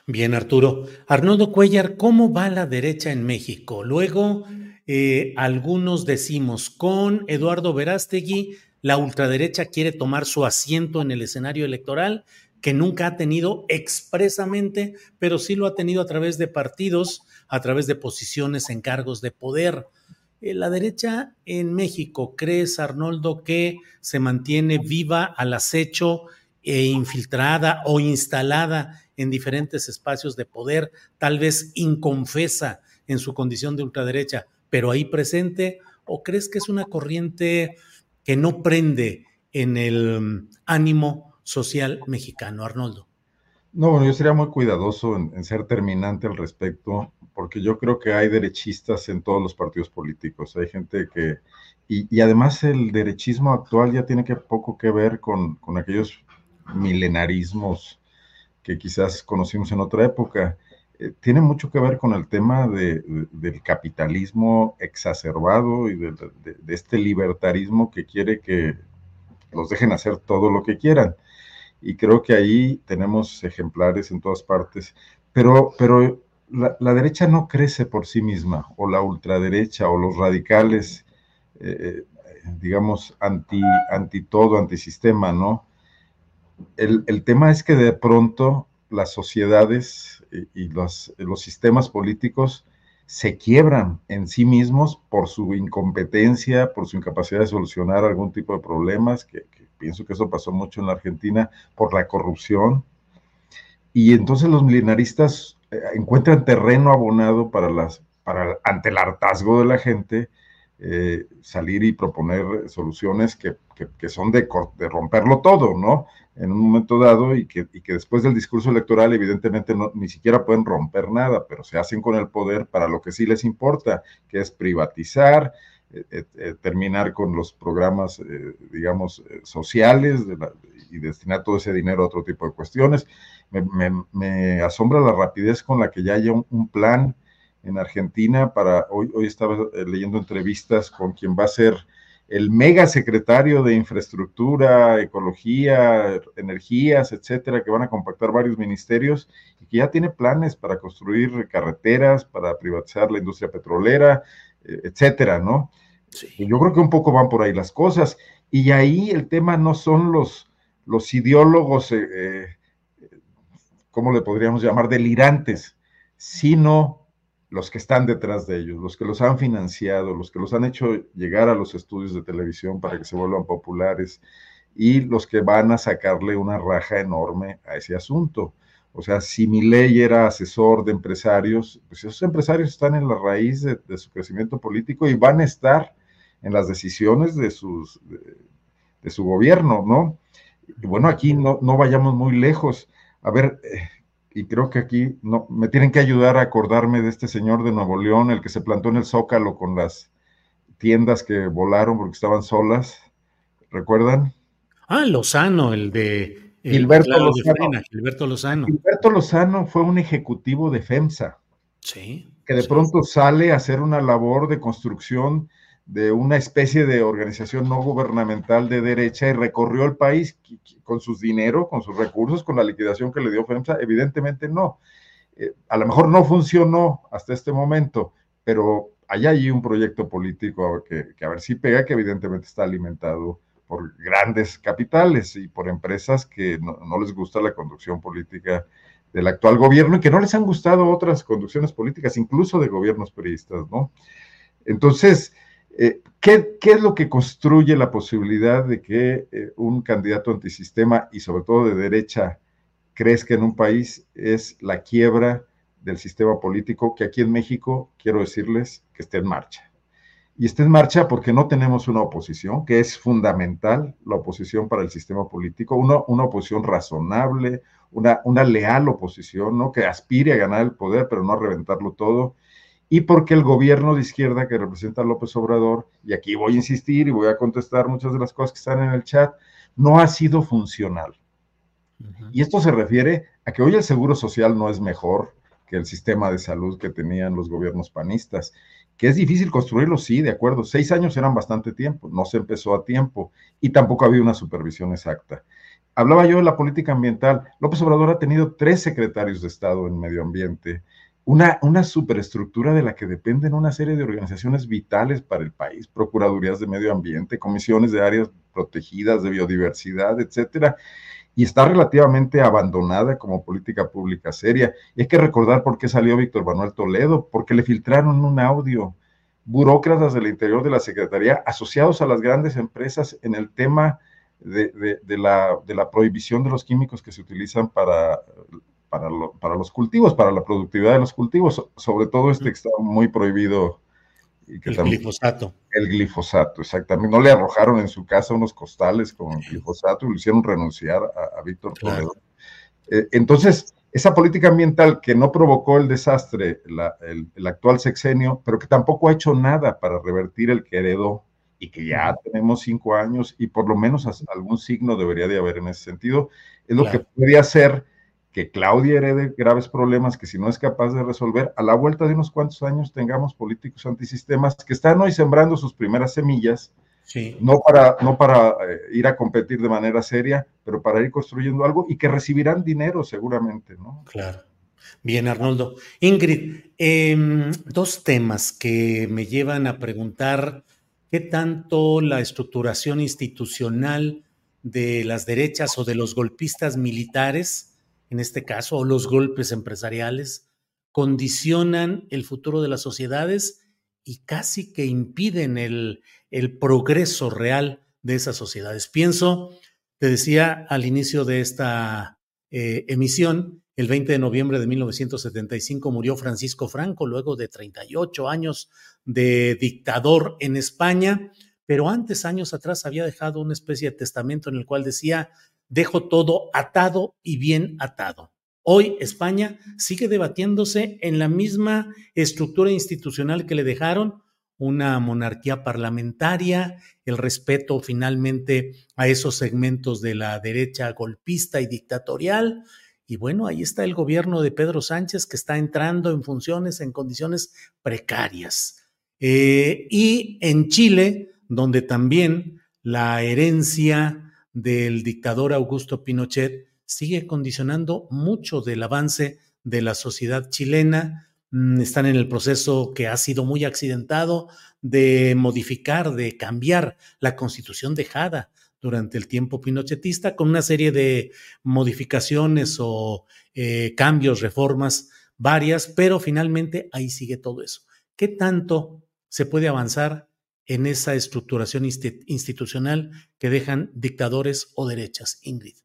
Bien, Arturo. Arnoldo Cuellar, ¿cómo va la derecha en México? Luego, eh, algunos decimos, con Eduardo Verástegui, la ultraderecha quiere tomar su asiento en el escenario electoral que nunca ha tenido expresamente, pero sí lo ha tenido a través de partidos, a través de posiciones en cargos de poder. Eh, la derecha en México, ¿crees, Arnoldo, que se mantiene viva al acecho e infiltrada o instalada en diferentes espacios de poder, tal vez inconfesa en su condición de ultraderecha, pero ahí presente? ¿O crees que es una corriente que no prende en el mm, ánimo social mexicano. Arnoldo. No, bueno, yo sería muy cuidadoso en, ser terminante al respecto, porque yo creo que hay derechistas en todos los partidos políticos. Hay gente que, y, además el derechismo actual ya tiene que poco que ver con, aquellos milenarismos que quizás conocimos en otra época. Eh, tiene mucho que ver con el tema de, del capitalismo exacerbado y de, este libertarismo que quiere que los dejen hacer todo lo que quieran y creo que ahí tenemos ejemplares en todas partes, pero, pero la, derecha no crece por sí misma, o la ultraderecha, o los radicales, eh, digamos, anti, anti todo, antisistema, ¿no? El, el, tema es que de pronto las sociedades y, y los, los sistemas políticos se quiebran en sí mismos por su incompetencia, por su incapacidad de solucionar algún tipo de problemas, que, pienso que eso pasó mucho en la Argentina, por la corrupción. Y entonces los milenaristas eh, encuentran terreno abonado para las, para, ante el hartazgo de la gente, eh, salir y proponer soluciones que, que, son de, romperlo todo, ¿no? En un momento dado y que, y que después del discurso electoral evidentemente no, ni siquiera pueden romper nada, pero se hacen con el poder para lo que sí les importa, que es privatizar, eh, eh, terminar con los programas, eh, digamos, sociales y destinar todo ese dinero a otro tipo de cuestiones. Me, asombra la rapidez con la que ya haya un, plan en Argentina para, hoy, hoy estaba leyendo entrevistas con quien va a ser el mega secretario de infraestructura, ecología, energías, etcétera, que van a compactar varios ministerios y que ya tiene planes para construir carreteras, para privatizar la industria petrolera, etcétera, ¿no? Yo creo que un poco van por ahí las cosas. Y ahí el tema no son los, los ideólogos, eh, eh, ¿cómo le podríamos llamar? Delirantes, sino los que están detrás de ellos, los que los han financiado, los que los han hecho llegar a los estudios de televisión para que se vuelvan populares y los que van a sacarle una raja enorme a ese asunto. O sea, si mi ley era asesor de empresarios, pues esos empresarios están en la raíz de, su crecimiento político y van a estar en las decisiones de, sus, de, su gobierno, ¿no? Y bueno, aquí no, no vayamos muy lejos. A ver, eh, y creo que aquí no, me tienen que ayudar a acordarme de este señor de Nuevo León, el que se plantó en el Zócalo con las tiendas que volaron porque estaban solas. ¿Recuerdan? Ah, Lozano, el de Gilberto, Lozano. Gilberto Lozano. Gilberto Lozano fue un ejecutivo de FEMSA. Sí. Que de pronto sale a hacer una labor de construcción de una especie de organización no gubernamental de derecha y recorrió el país con sus dinero, con sus recursos, con la liquidación que le dio FEMSA. Evidentemente no. Eh, a lo mejor no funcionó hasta este momento, pero hay un proyecto político que, que a ver si pega, que evidentemente está alimentado por grandes capitales y por empresas que no, les gusta la conducción política del actual gobierno y que no les han gustado otras conducciones políticas, incluso de gobiernos periodistas, ¿no? Entonces, eh, ¿qué, es lo que construye la posibilidad de que eh, un candidato antisistema y sobre todo de derecha crezca en un país es la quiebra del sistema político que aquí en México, quiero decirles, que esté en marcha. Y está en marcha porque no tenemos una oposición, que es fundamental la oposición para el sistema político, una, una oposición razonable, una, una leal oposición, ¿no? que aspire a ganar el poder, pero no a reventarlo todo. Y porque el gobierno de izquierda que representa a López Obrador, y aquí voy a insistir y voy a contestar muchas de las cosas que están en el chat, no ha sido funcional. Y esto se refiere a que hoy el seguro social no es mejor que el sistema de salud que tenían los gobiernos panistas que es difícil construirlo, sí, de acuerdo. Seis años eran bastante tiempo, no se empezó a tiempo y tampoco había una supervisión exacta. Hablaba yo de la política ambiental. López Obrador ha tenido tres secretarios de Estado en medio ambiente, una, una superestructura de la que dependen una serie de organizaciones vitales para el país, procuradurías de medio ambiente, comisiones de áreas protegidas, de biodiversidad, etcétera y está relativamente abandonada como política pública seria. Y hay que recordar por qué salió Víctor Manuel Toledo, porque le filtraron un audio. Burócratas del interior de la Secretaría asociados a las grandes empresas en el tema de, la, de la, prohibición de los químicos que se utilizan para, para, para, los cultivos, para la productividad de los cultivos, sobre todo este que está muy prohibido el glifosato. El glifosato, exactamente. No le arrojaron en su casa unos costales con glifosato y lo hicieron renunciar a, Víctor Toledo. Eh, entonces, esa política ambiental que no provocó el desastre, el, actual sexenio, pero que tampoco ha hecho nada para revertir el que heredó y que ya tenemos cinco años y por lo menos algún signo debería de haber en ese sentido, es lo que podría hacer que Claudia herede graves problemas que si no es capaz de resolver, a la vuelta de unos cuantos años tengamos políticos antisistemas que están hoy sembrando sus primeras semillas, no para, no para eh, ir a competir de manera seria, pero para ir construyendo algo y que recibirán dinero seguramente, ¿no? Claro. Bien, Arnoldo. Ingrid, em, dos temas que me llevan a preguntar qué tanto la estructuración institucional de las derechas o de los golpistas militares en este caso, o los golpes empresariales, condicionan el futuro de las sociedades y casi que impiden el, progreso real de esas sociedades. Pienso, te decía al inicio de esta eh, emisión, el 20 de noviembre de 1975 murió Francisco Franco luego de 38 años de dictador en España, pero antes, años atrás, había dejado una especie de testamento en el cual decía, dejo todo atado y bien atado. Hoy España sigue debatiéndose en la misma estructura institucional que le dejaron, una monarquía parlamentaria, el respeto finalmente a esos segmentos de la derecha golpista y dictatorial. Y bueno, ahí está el gobierno de Pedro Sánchez que está entrando en funciones en condiciones precarias. Eh, y en Chile, donde también la herencia del dictador Augusto Pinochet sigue condicionando mucho del avance de la sociedad chilena. Mm, están en el proceso que ha sido muy accidentado de modificar, de cambiar la constitución dejada durante el tiempo pinochetista con una serie de modificaciones o eh, cambios, reformas varias, pero finalmente ahí sigue todo eso. ¿Qué tanto se puede avanzar en esa estructuración institucional que dejan dictadores o derechas, Ingrid.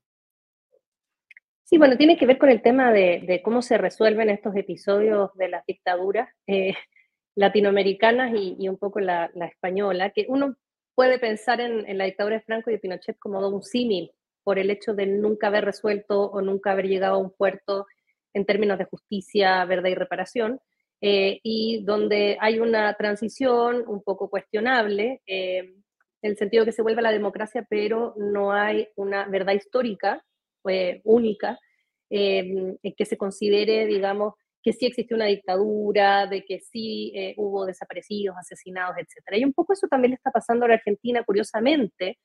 Sí, bueno, tiene que ver con el tema de, cómo se resuelven estos episodios de las dictaduras eh, latinoamericanas y, un poco la, española, que uno puede pensar en, la dictadura de Franco y de Pinochet como un símil por el hecho de nunca haber resuelto o nunca haber llegado a un puerto en términos de justicia, verdad y reparación. Eh, y donde hay una transición un poco cuestionable, eh, en el sentido que se vuelve a la democracia, pero no hay una verdad histórica eh, única que se considere, digamos, que sí existió una dictadura, de que sí hubo desaparecidos, asesinados, etc. Y un poco eso también le está pasando a la Argentina, curiosamente,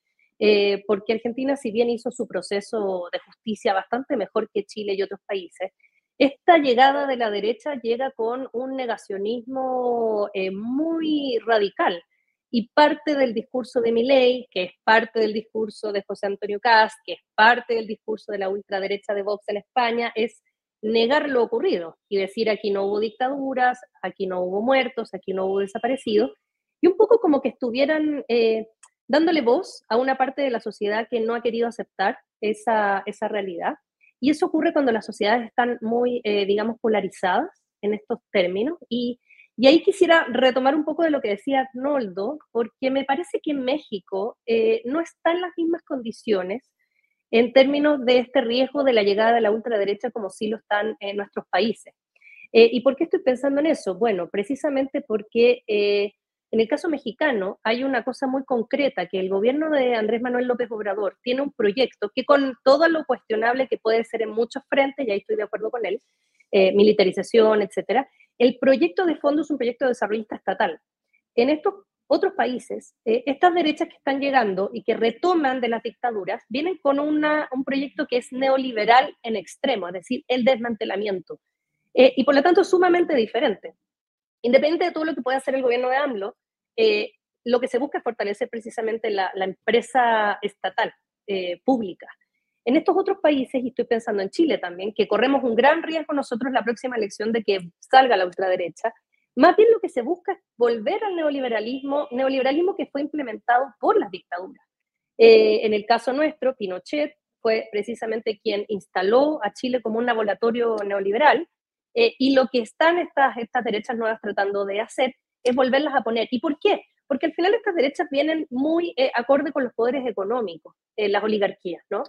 porque Argentina, si bien hizo su proceso de justicia bastante mejor que Chile y otros países, esta llegada de la derecha llega con un negacionismo eh, muy radical y parte del discurso de Milei, que es parte del discurso de José Antonio Cast, que es parte del discurso de la ultraderecha de Vox en España, es negar lo ocurrido y decir aquí no hubo dictaduras, aquí no hubo muertos, aquí no hubo desaparecidos, y un poco como que estuvieran eh, dándole voz a una parte de la sociedad que no ha querido aceptar esa, esa realidad Y eso ocurre cuando las sociedades están muy, eh, digamos, polarizadas en estos términos. Y, y, ahí quisiera retomar un poco de lo que decía Arnoldo, porque me parece que en México eh, no está en las mismas condiciones en términos de este riesgo de la llegada de la ultraderecha como sí lo están en nuestros países. Eh, ¿Y por qué estoy pensando en eso? Bueno, precisamente porque eh, en el caso mexicano hay una cosa muy concreta, que el gobierno de Andrés Manuel López Obrador tiene un proyecto que con todo lo cuestionable que puede ser en muchos frentes, y ahí estoy de acuerdo con él, eh, militarización, etcétera, el proyecto de fondo es un proyecto desarrollista estatal. En estos otros países, estas derechas que están llegando y que retoman de las dictaduras, vienen con una, un proyecto que es neoliberal en extremo, es decir, el desmantelamiento eh, y por lo tanto sumamente diferente. Independiente de todo lo que pueda hacer el gobierno de AMLO, eh, lo que se busca es fortalecer precisamente la, empresa estatal, eh, pública. En estos otros países, y estoy pensando en Chile también, que corremos un gran riesgo nosotros la próxima elección de que salga la ultraderecha, más bien lo que se busca es volver al neoliberalismo, neoliberalismo que fue implementado por las dictaduras. en el caso nuestro, Pinochet fue precisamente quien instaló a Chile como un laboratorio neoliberal, eh, y lo que están estas, estas derechas nuevas tratando de hacer es volverlas a poner. ¿Y por qué? Porque al final estas derechas vienen muy eh, acorde con los poderes económicos, eh, las oligarquías, ¿no?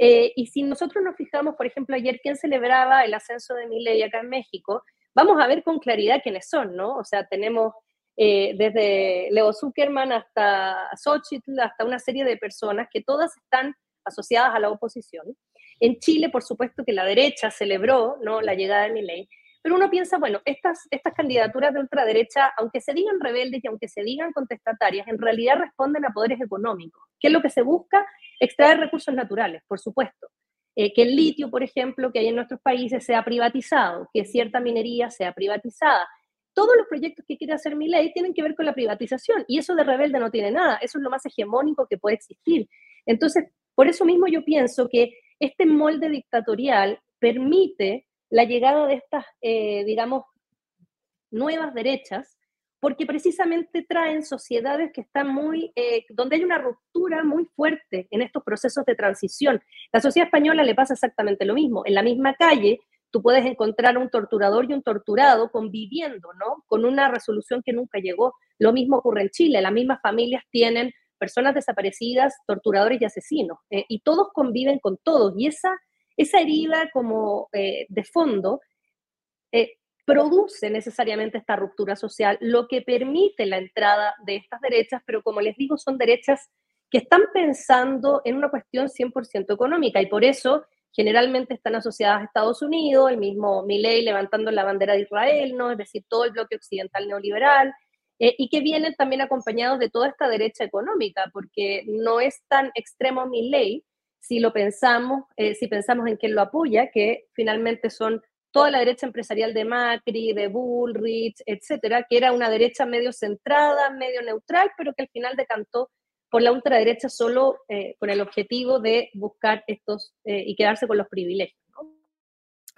y si nosotros nos fijamos, por ejemplo, ayer quién celebraba el ascenso de Milei acá en México, vamos a ver con claridad quiénes son, ¿no? O sea, tenemos desde Leo Zuckerman hasta Xochitl, hasta una serie de personas que todas están asociadas a la oposición. En Chile, por supuesto que la derecha celebró ¿no? la llegada de Milei, pero uno piensa, bueno, estas, estas candidaturas de ultraderecha, aunque se digan rebeldes y aunque se digan contestatarias, en realidad responden a poderes económicos. ¿Qué es lo que se busca? Extraer recursos naturales, por supuesto. Eh, que el litio, por ejemplo, que hay en nuestros países sea privatizado, que cierta minería sea privatizada. Todos los proyectos que quiere hacer mi ley tienen que ver con la privatización y eso de rebelde no tiene nada, eso es lo más hegemónico que puede existir. Entonces, por eso mismo yo pienso que este molde dictatorial permite la llegada de estas, eh, digamos, nuevas derechas, porque precisamente traen sociedades que están muy, eh, donde hay una ruptura muy fuerte en estos procesos de transición. La sociedad española le pasa exactamente lo mismo. En la misma calle, tú puedes encontrar un torturador y un torturado conviviendo, ¿no? Con una resolución que nunca llegó. Lo mismo ocurre en Chile. Las mismas familias tienen personas desaparecidas, torturadores y asesinos, eh, y todos conviven con todos, y esa, esa herida como eh, de fondo eh, produce necesariamente esta ruptura social, lo que permite la entrada de estas derechas, pero como les digo, son derechas que están pensando en una cuestión 100% económica, y por eso generalmente están asociadas a Estados Unidos, el mismo Milley levantando la bandera de Israel, ¿no? es decir, todo el bloque occidental neoliberal, eh, y que vienen también acompañados de toda esta derecha económica, porque no es tan extremo mi ley si lo pensamos, eh, si pensamos en quién lo apoya, que finalmente son toda la derecha empresarial de Macri, de Bullrich, etcétera, que era una derecha medio centrada, medio neutral, pero que al final decantó por la ultraderecha solo eh, con el objetivo de buscar estos y quedarse con los privilegios.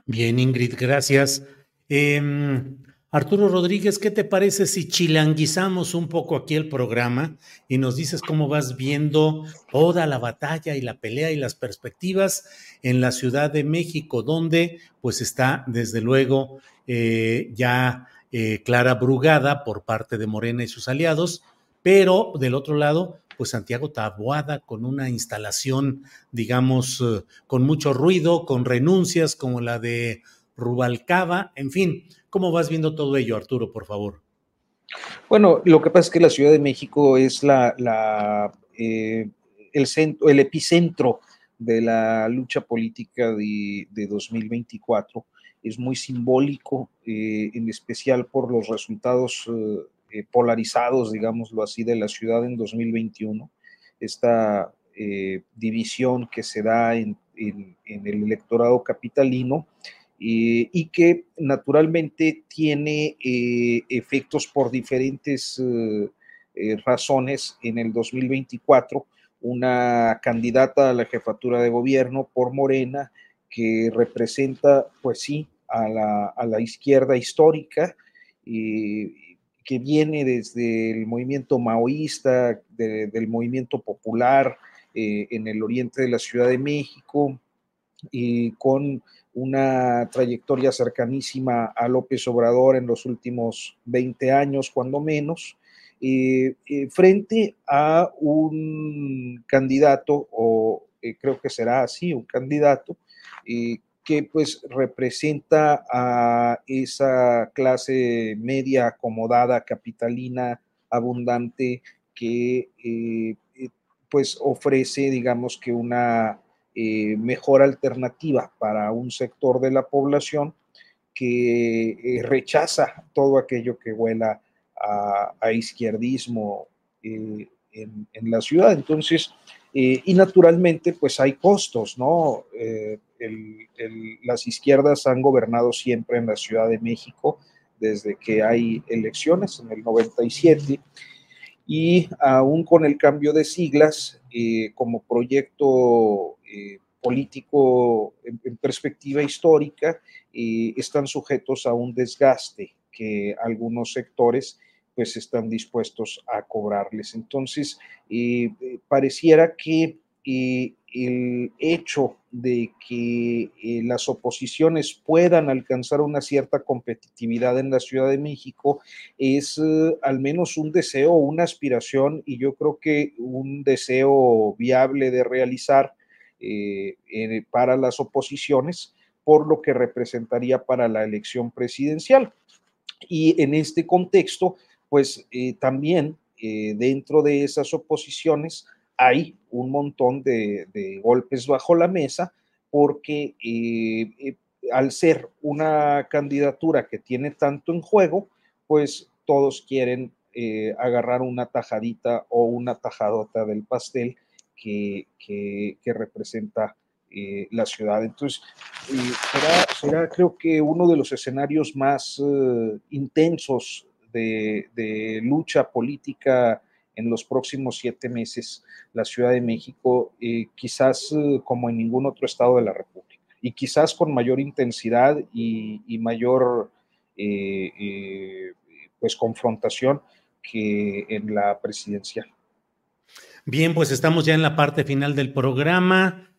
Bien, Ingrid, gracias. Em, Arturo Rodríguez, ¿qué te parece si chilanguizamos un poco aquí el programa y nos dices cómo vas viendo toda la batalla y la pelea y las perspectivas en la Ciudad de México, donde pues está desde luego eh, ya eh, Clara Brugada por parte de Morena y sus aliados, pero del otro lado pues Santiago Taboada con una instalación, digamos, eh, con mucho ruido, con renuncias como la de Rubalcaba, en fin, ¿Cómo vas viendo todo ello, Arturo, por favor? Bueno, lo que pasa es que la Ciudad de México es la, eh, el, centro, el epicentro de la lucha política de, 2024. Es muy simbólico, eh, en especial por los resultados eh, polarizados, digámoslo así, de la ciudad en 2021. Esta división que se da en el electorado capitalino eh, y que naturalmente tiene eh, efectos por diferentes eh, razones en el 2024. Una candidata a la jefatura de gobierno por Morena que representa, pues sí, a la, izquierda histórica, que viene desde el movimiento maoísta, del movimiento popular en el oriente de la Ciudad de México, y con una trayectoria cercanísima a López Obrador en los últimos 20 años, cuando menos, eh, eh, frente a un candidato, o eh, creo que será así, un candidato, que pues representa a esa clase media acomodada, capitalina, abundante, que pues ofrece, digamos que una eh, mejor alternativa para un sector de la población que eh, rechaza todo aquello que huela a, izquierdismo eh, en, la ciudad. Entonces, y naturalmente, pues hay costos, ¿no? las izquierdas han gobernado siempre en la Ciudad de México desde que hay elecciones en el 97 y aún con el cambio de siglas, eh, como proyecto eh, político en, perspectiva histórica, eh, están sujetos a un desgaste que algunos sectores pues están dispuestos a cobrarles. Entonces, pareciera que el hecho de que eh, las oposiciones puedan alcanzar una cierta competitividad en la Ciudad de México es eh, al menos un deseo, una aspiración y yo creo que un deseo viable de realizar eh, para las oposiciones por lo que representaría para la elección presidencial. Y en este contexto, pues también dentro de esas oposiciones, hay un montón de, golpes bajo la mesa porque eh, eh, al ser una candidatura que tiene tanto en juego, pues todos quieren eh, agarrar una tajadita o una tajadota del pastel que, representa la ciudad. Entonces, será, creo que uno de los escenarios más intensos de lucha política en los próximos siete meses la Ciudad de México, eh, quizás eh, como en ningún otro estado de la República, y quizás con mayor intensidad y, mayor eh, pues confrontación que en la presidencial. Bien, pues estamos ya en la parte final del programa.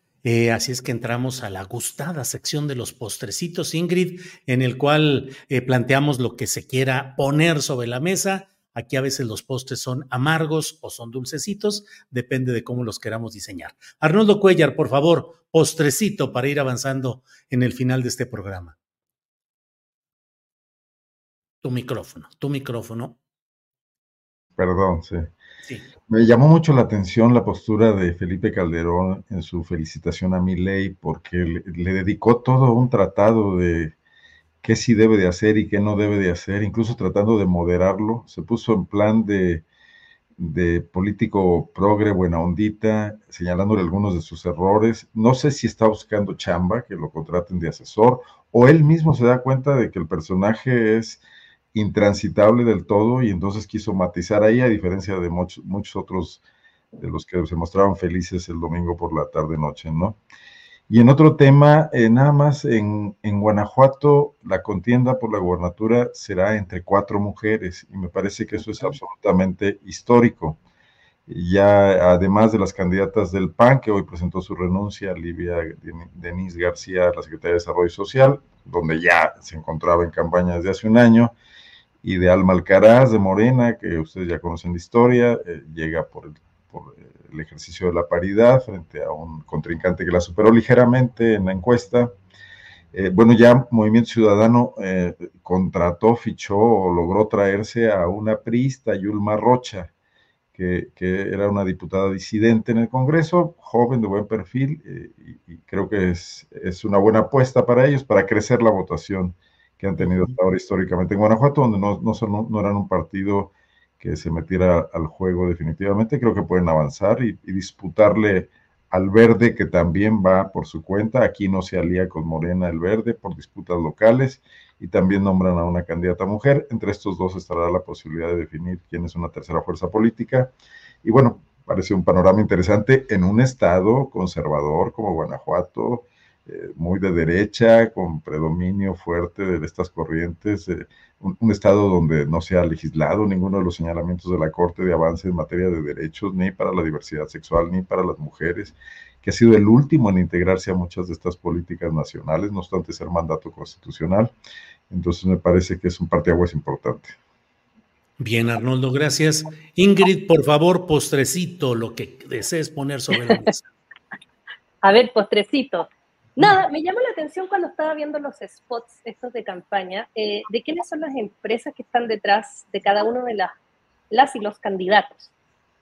así es que entramos a la gustada sección de los postrecitos, Ingrid, en el cual planteamos lo que se quiera poner sobre la mesa Aquí a veces los postres son amargos o son dulcecitos, depende de cómo los queramos diseñar. Arnoldo Cuellar, por favor, postrecito para ir avanzando en el final de este programa. Tu micrófono, tu micrófono. Perdón, sí. Me llamó mucho la atención la postura de Felipe Calderón en su felicitación a Milei porque le dedicó todo un tratado de qué sí debe de hacer y qué no debe de hacer, incluso tratando de moderarlo. Se puso en plan de, de político progre, buena ondita, señalándole algunos de sus errores. No sé si está buscando chamba, que lo contraten de asesor, o él mismo se da cuenta de que el personaje es intransitable del todo y entonces quiso matizar ahí, a diferencia de muchos, muchos otros de los que se mostraron felices el domingo por la tarde-noche, ¿no? Y en otro tema, eh, nada más en, Guanajuato, la contienda por la gubernatura será entre cuatro mujeres y me parece que eso es absolutamente histórico. Ya además de las candidatas del PAN, que hoy presentó su renuncia, Livia Denise García, la Secretaría de Desarrollo Social, donde ya se encontraba en campaña desde hace un año, y de Alma Alcaraz de Morena, que ustedes ya conocen la historia, eh, llega por el por el ejercicio de la paridad frente a un contrincante que la superó ligeramente en la encuesta. Eh, bueno, ya Movimiento Ciudadano eh, contrató, fichó o logró traerse a una priista, Yulma Rocha, que, era una diputada disidente en el Congreso, joven, de buen perfil, eh, y, creo que es, es, una buena apuesta para ellos, para crecer la votación que han tenido hasta ahora históricamente en Guanajuato, donde no, no, no eran un partido que se metiera al juego definitivamente. Creo que pueden avanzar y, disputarle al verde, que también va por su cuenta. Aquí no se alía con Morena el verde por disputas locales y también nombran a una candidata mujer. Entre estos dos estará la posibilidad de definir quién es una tercera fuerza política. Y bueno, parece un panorama interesante en un estado conservador como Guanajuato, eh, muy de derecha, con predominio fuerte de estas corrientes, eh, un, Estado donde no se ha legislado ninguno de los señalamientos de la Corte de avance en materia de derechos, ni para la diversidad sexual, ni para las mujeres, que ha sido el último en integrarse a muchas de estas políticas nacionales, no obstante ser mandato constitucional. Entonces me parece que es un parteaguas importante. Bien, Arnoldo, gracias. Ingrid, por favor, postrecito, lo que desees poner sobre la mesa. A ver, postrecito. Nada, me llamó la atención cuando estaba viendo los spots estos de campaña, eh, de quiénes son las empresas que están detrás de cada uno de las, las y los candidatos.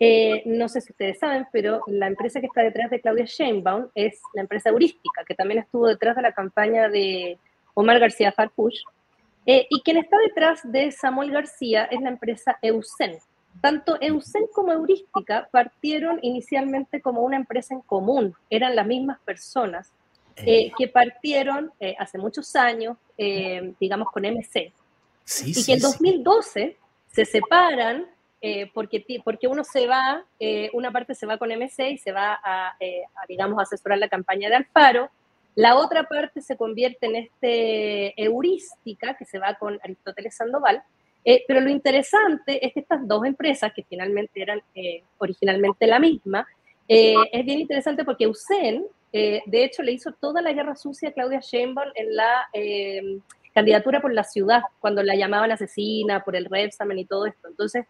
Eh, no sé si ustedes saben, pero la empresa que está detrás de Claudia Sheinbaum es la empresa Heurística, que también estuvo detrás de la campaña de Omar García Farfush. Eh, y quien está detrás de Samuel García es la empresa Eusen. Tanto Eusen como Heurística partieron inicialmente como una empresa en común, eran las mismas personas, eh, que partieron eh, hace muchos años, eh, digamos, con MC. y que en 2012 se separan porque, porque uno se va, una parte se va con MC y se va a, digamos, a asesorar la campaña de Alfaro. La otra parte se convierte en este heurística que se va con Aristóteles Sandoval. pero lo interesante es que estas dos empresas, que finalmente eran originalmente la misma, es bien interesante porque Usen eh, de hecho, le hizo toda la guerra sucia a Claudia Sheinbaum en la eh, candidatura por la ciudad, cuando la llamaban asesina por el Repsamen y todo esto. Entonces,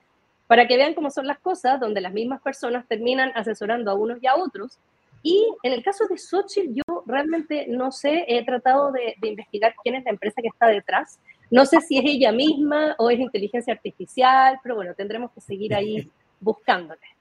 para que vean cómo son las cosas, donde las mismas personas terminan asesorando a unos y a otros. Y en el caso de Xochitl, yo realmente no sé, he tratado de, de investigar quién es la empresa que está detrás. No sé si es ella misma o es inteligencia artificial, pero bueno, tendremos que seguir ahí buscándole.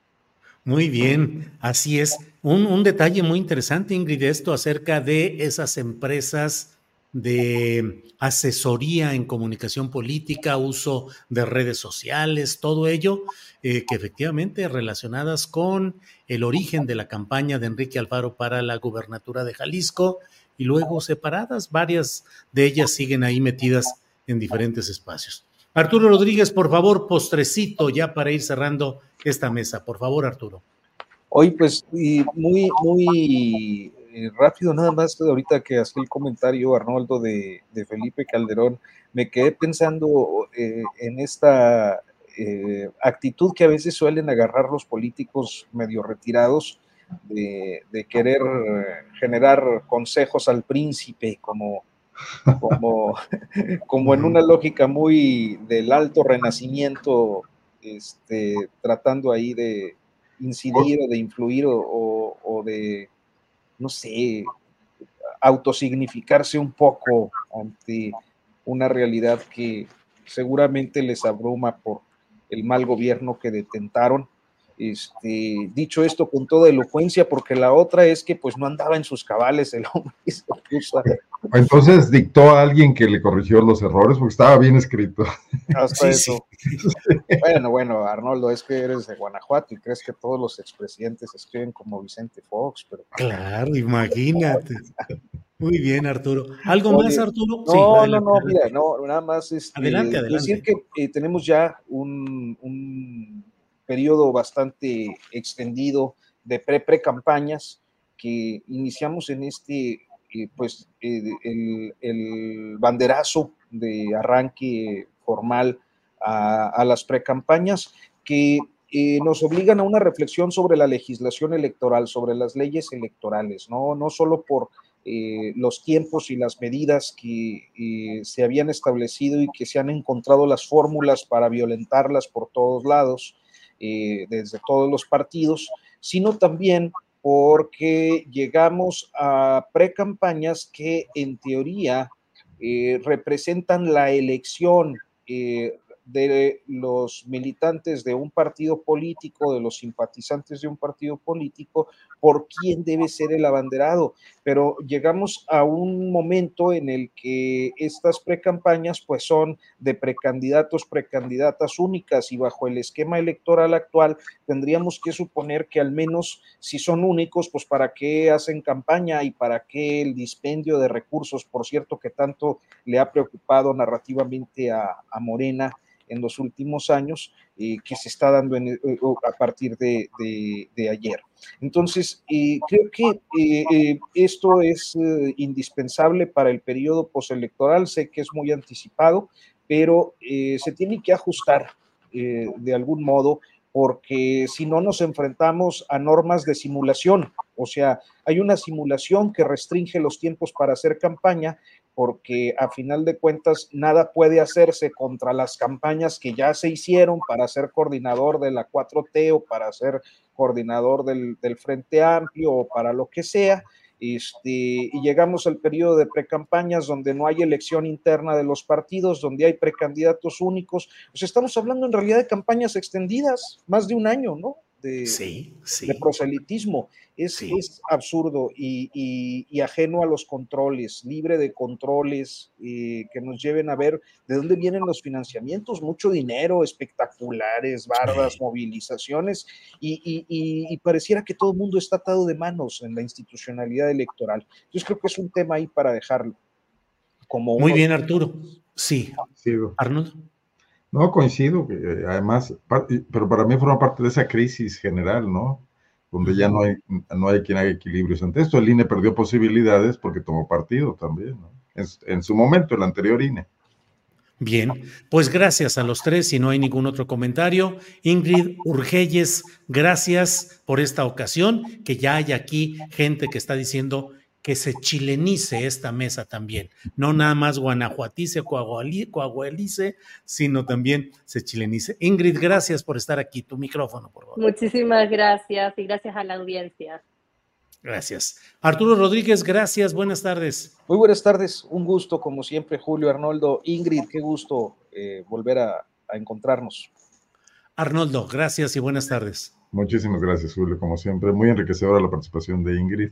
Muy bien, así es. Un, detalle muy interesante, Ingrid, esto acerca de esas empresas de asesoría en comunicación política, uso de redes sociales, todo ello, eh, que efectivamente relacionadas con el origen de la campaña de Enrique Alfaro para la gubernatura de Jalisco y luego separadas, varias de ellas siguen ahí metidas en diferentes espacios. Arturo Rodríguez, por favor, postrecito ya para ir cerrando esta mesa. Por favor, Arturo. Hoy, pues, muy, muy eh, rápido, nada más, ahorita que hace el comentario, Arnoldo, de, Felipe Calderón, me quedé pensando eh, en esta eh, actitud que a veces suelen agarrar los políticos medio retirados de querer generar consejos al príncipe, como como, como en una lógica muy del alto renacimiento, este, tratando ahí de incidir o de influir o, o de, no sé, autosignificarse un poco ante una realidad que seguramente les abruma por el mal gobierno que detentaron este, dicho esto con toda elocuencia, porque la otra es que pues no andaba en sus cabales el hombre. Entonces dictó a alguien que le corrigió los errores porque estaba bien escrito. Hasta eso. Bueno, bueno, Arnoldo, es que eres de Guanajuato y crees que todos los expresidentes escriben como Vicente Fox, pero... Claro, imagínate. Muy bien, Arturo. ¿Algo más, Arturo? No, no, no, mira, no, nada más es este, adelante, adelante. decir que eh, tenemos ya un periodo bastante extendido de pre-pre-campañas que iniciamos en este, eh, pues, eh, el, banderazo de arranque formal a, las pre-campañas que eh, nos obligan a una reflexión sobre la legislación electoral, sobre las leyes electorales, no, no solo por los tiempos y las medidas que se habían establecido y que se han encontrado las fórmulas para violentarlas por todos lados, eh, desde todos los partidos, sino también porque llegamos a precampañas que en teoría eh, representan la elección eh, de los militantes de un partido político, de los simpatizantes de un partido político, por quién debe ser el abanderado. Pero llegamos a un momento en el que estas precampañas pues son de precandidatos, precandidatas únicas y bajo el esquema electoral actual tendríamos que suponer que al menos si son únicos, pues para qué hacen campaña y para qué el dispendio de recursos, por cierto, que tanto le ha preocupado narrativamente a, a Morena en los últimos años que se está dando a partir de, ayer. Entonces, creo que esto es indispensable para el periodo postelectoral. Sé que es muy anticipado, pero se tiene que ajustar de algún modo porque si no nos enfrentamos a normas de simulación, o sea, hay una simulación que restringe los tiempos para hacer campaña, porque a final de cuentas nada puede hacerse contra las campañas que ya se hicieron para ser coordinador de la 4T o para ser coordinador del, del Frente Amplio o para lo que sea. Este, y llegamos al periodo de precampañas donde no hay elección interna de los partidos, donde hay precandidatos únicos. Pues estamos hablando en realidad de campañas extendidas, más de un año, ¿no? De, de proselitismo. Es, es absurdo y, ajeno a los controles, libre de controles eh, que nos lleven a ver de dónde vienen los financiamientos, mucho dinero, espectaculares, bardas, movilizaciones, y, pareciera que todo el mundo está atado de manos en la institucionalidad electoral. Entonces creo que es un tema ahí para dejarlo. Como Muy bien, Arturo. Sí. Arnold. No, coincido, que eh, además, pero para mí forma parte de esa crisis general, ¿no? Donde ya no hay, no hay quien haga equilibrios ante esto. El INE perdió posibilidades porque tomó partido también, ¿no? En, su momento, el anterior INE. Bien, pues gracias a los tres, si no hay ningún otro comentario. Ingrid Urgelles, gracias por esta ocasión, que ya hay aquí gente que está diciendo que se chilenice esta mesa también. No nada más guanajuatice, coahualice, sino también se chilenice. Ingrid, gracias por estar aquí. Tu micrófono, por favor. Muchísimas gracias y gracias a la audiencia. Gracias. Arturo Rodríguez, gracias. Buenas tardes. Muy buenas tardes. Un gusto, como siempre, Julio Arnoldo. Ingrid, qué gusto eh, volver a, a encontrarnos. Arnoldo, gracias y buenas tardes. Muchísimas gracias, Julio. Como siempre, muy enriquecedora la participación de Ingrid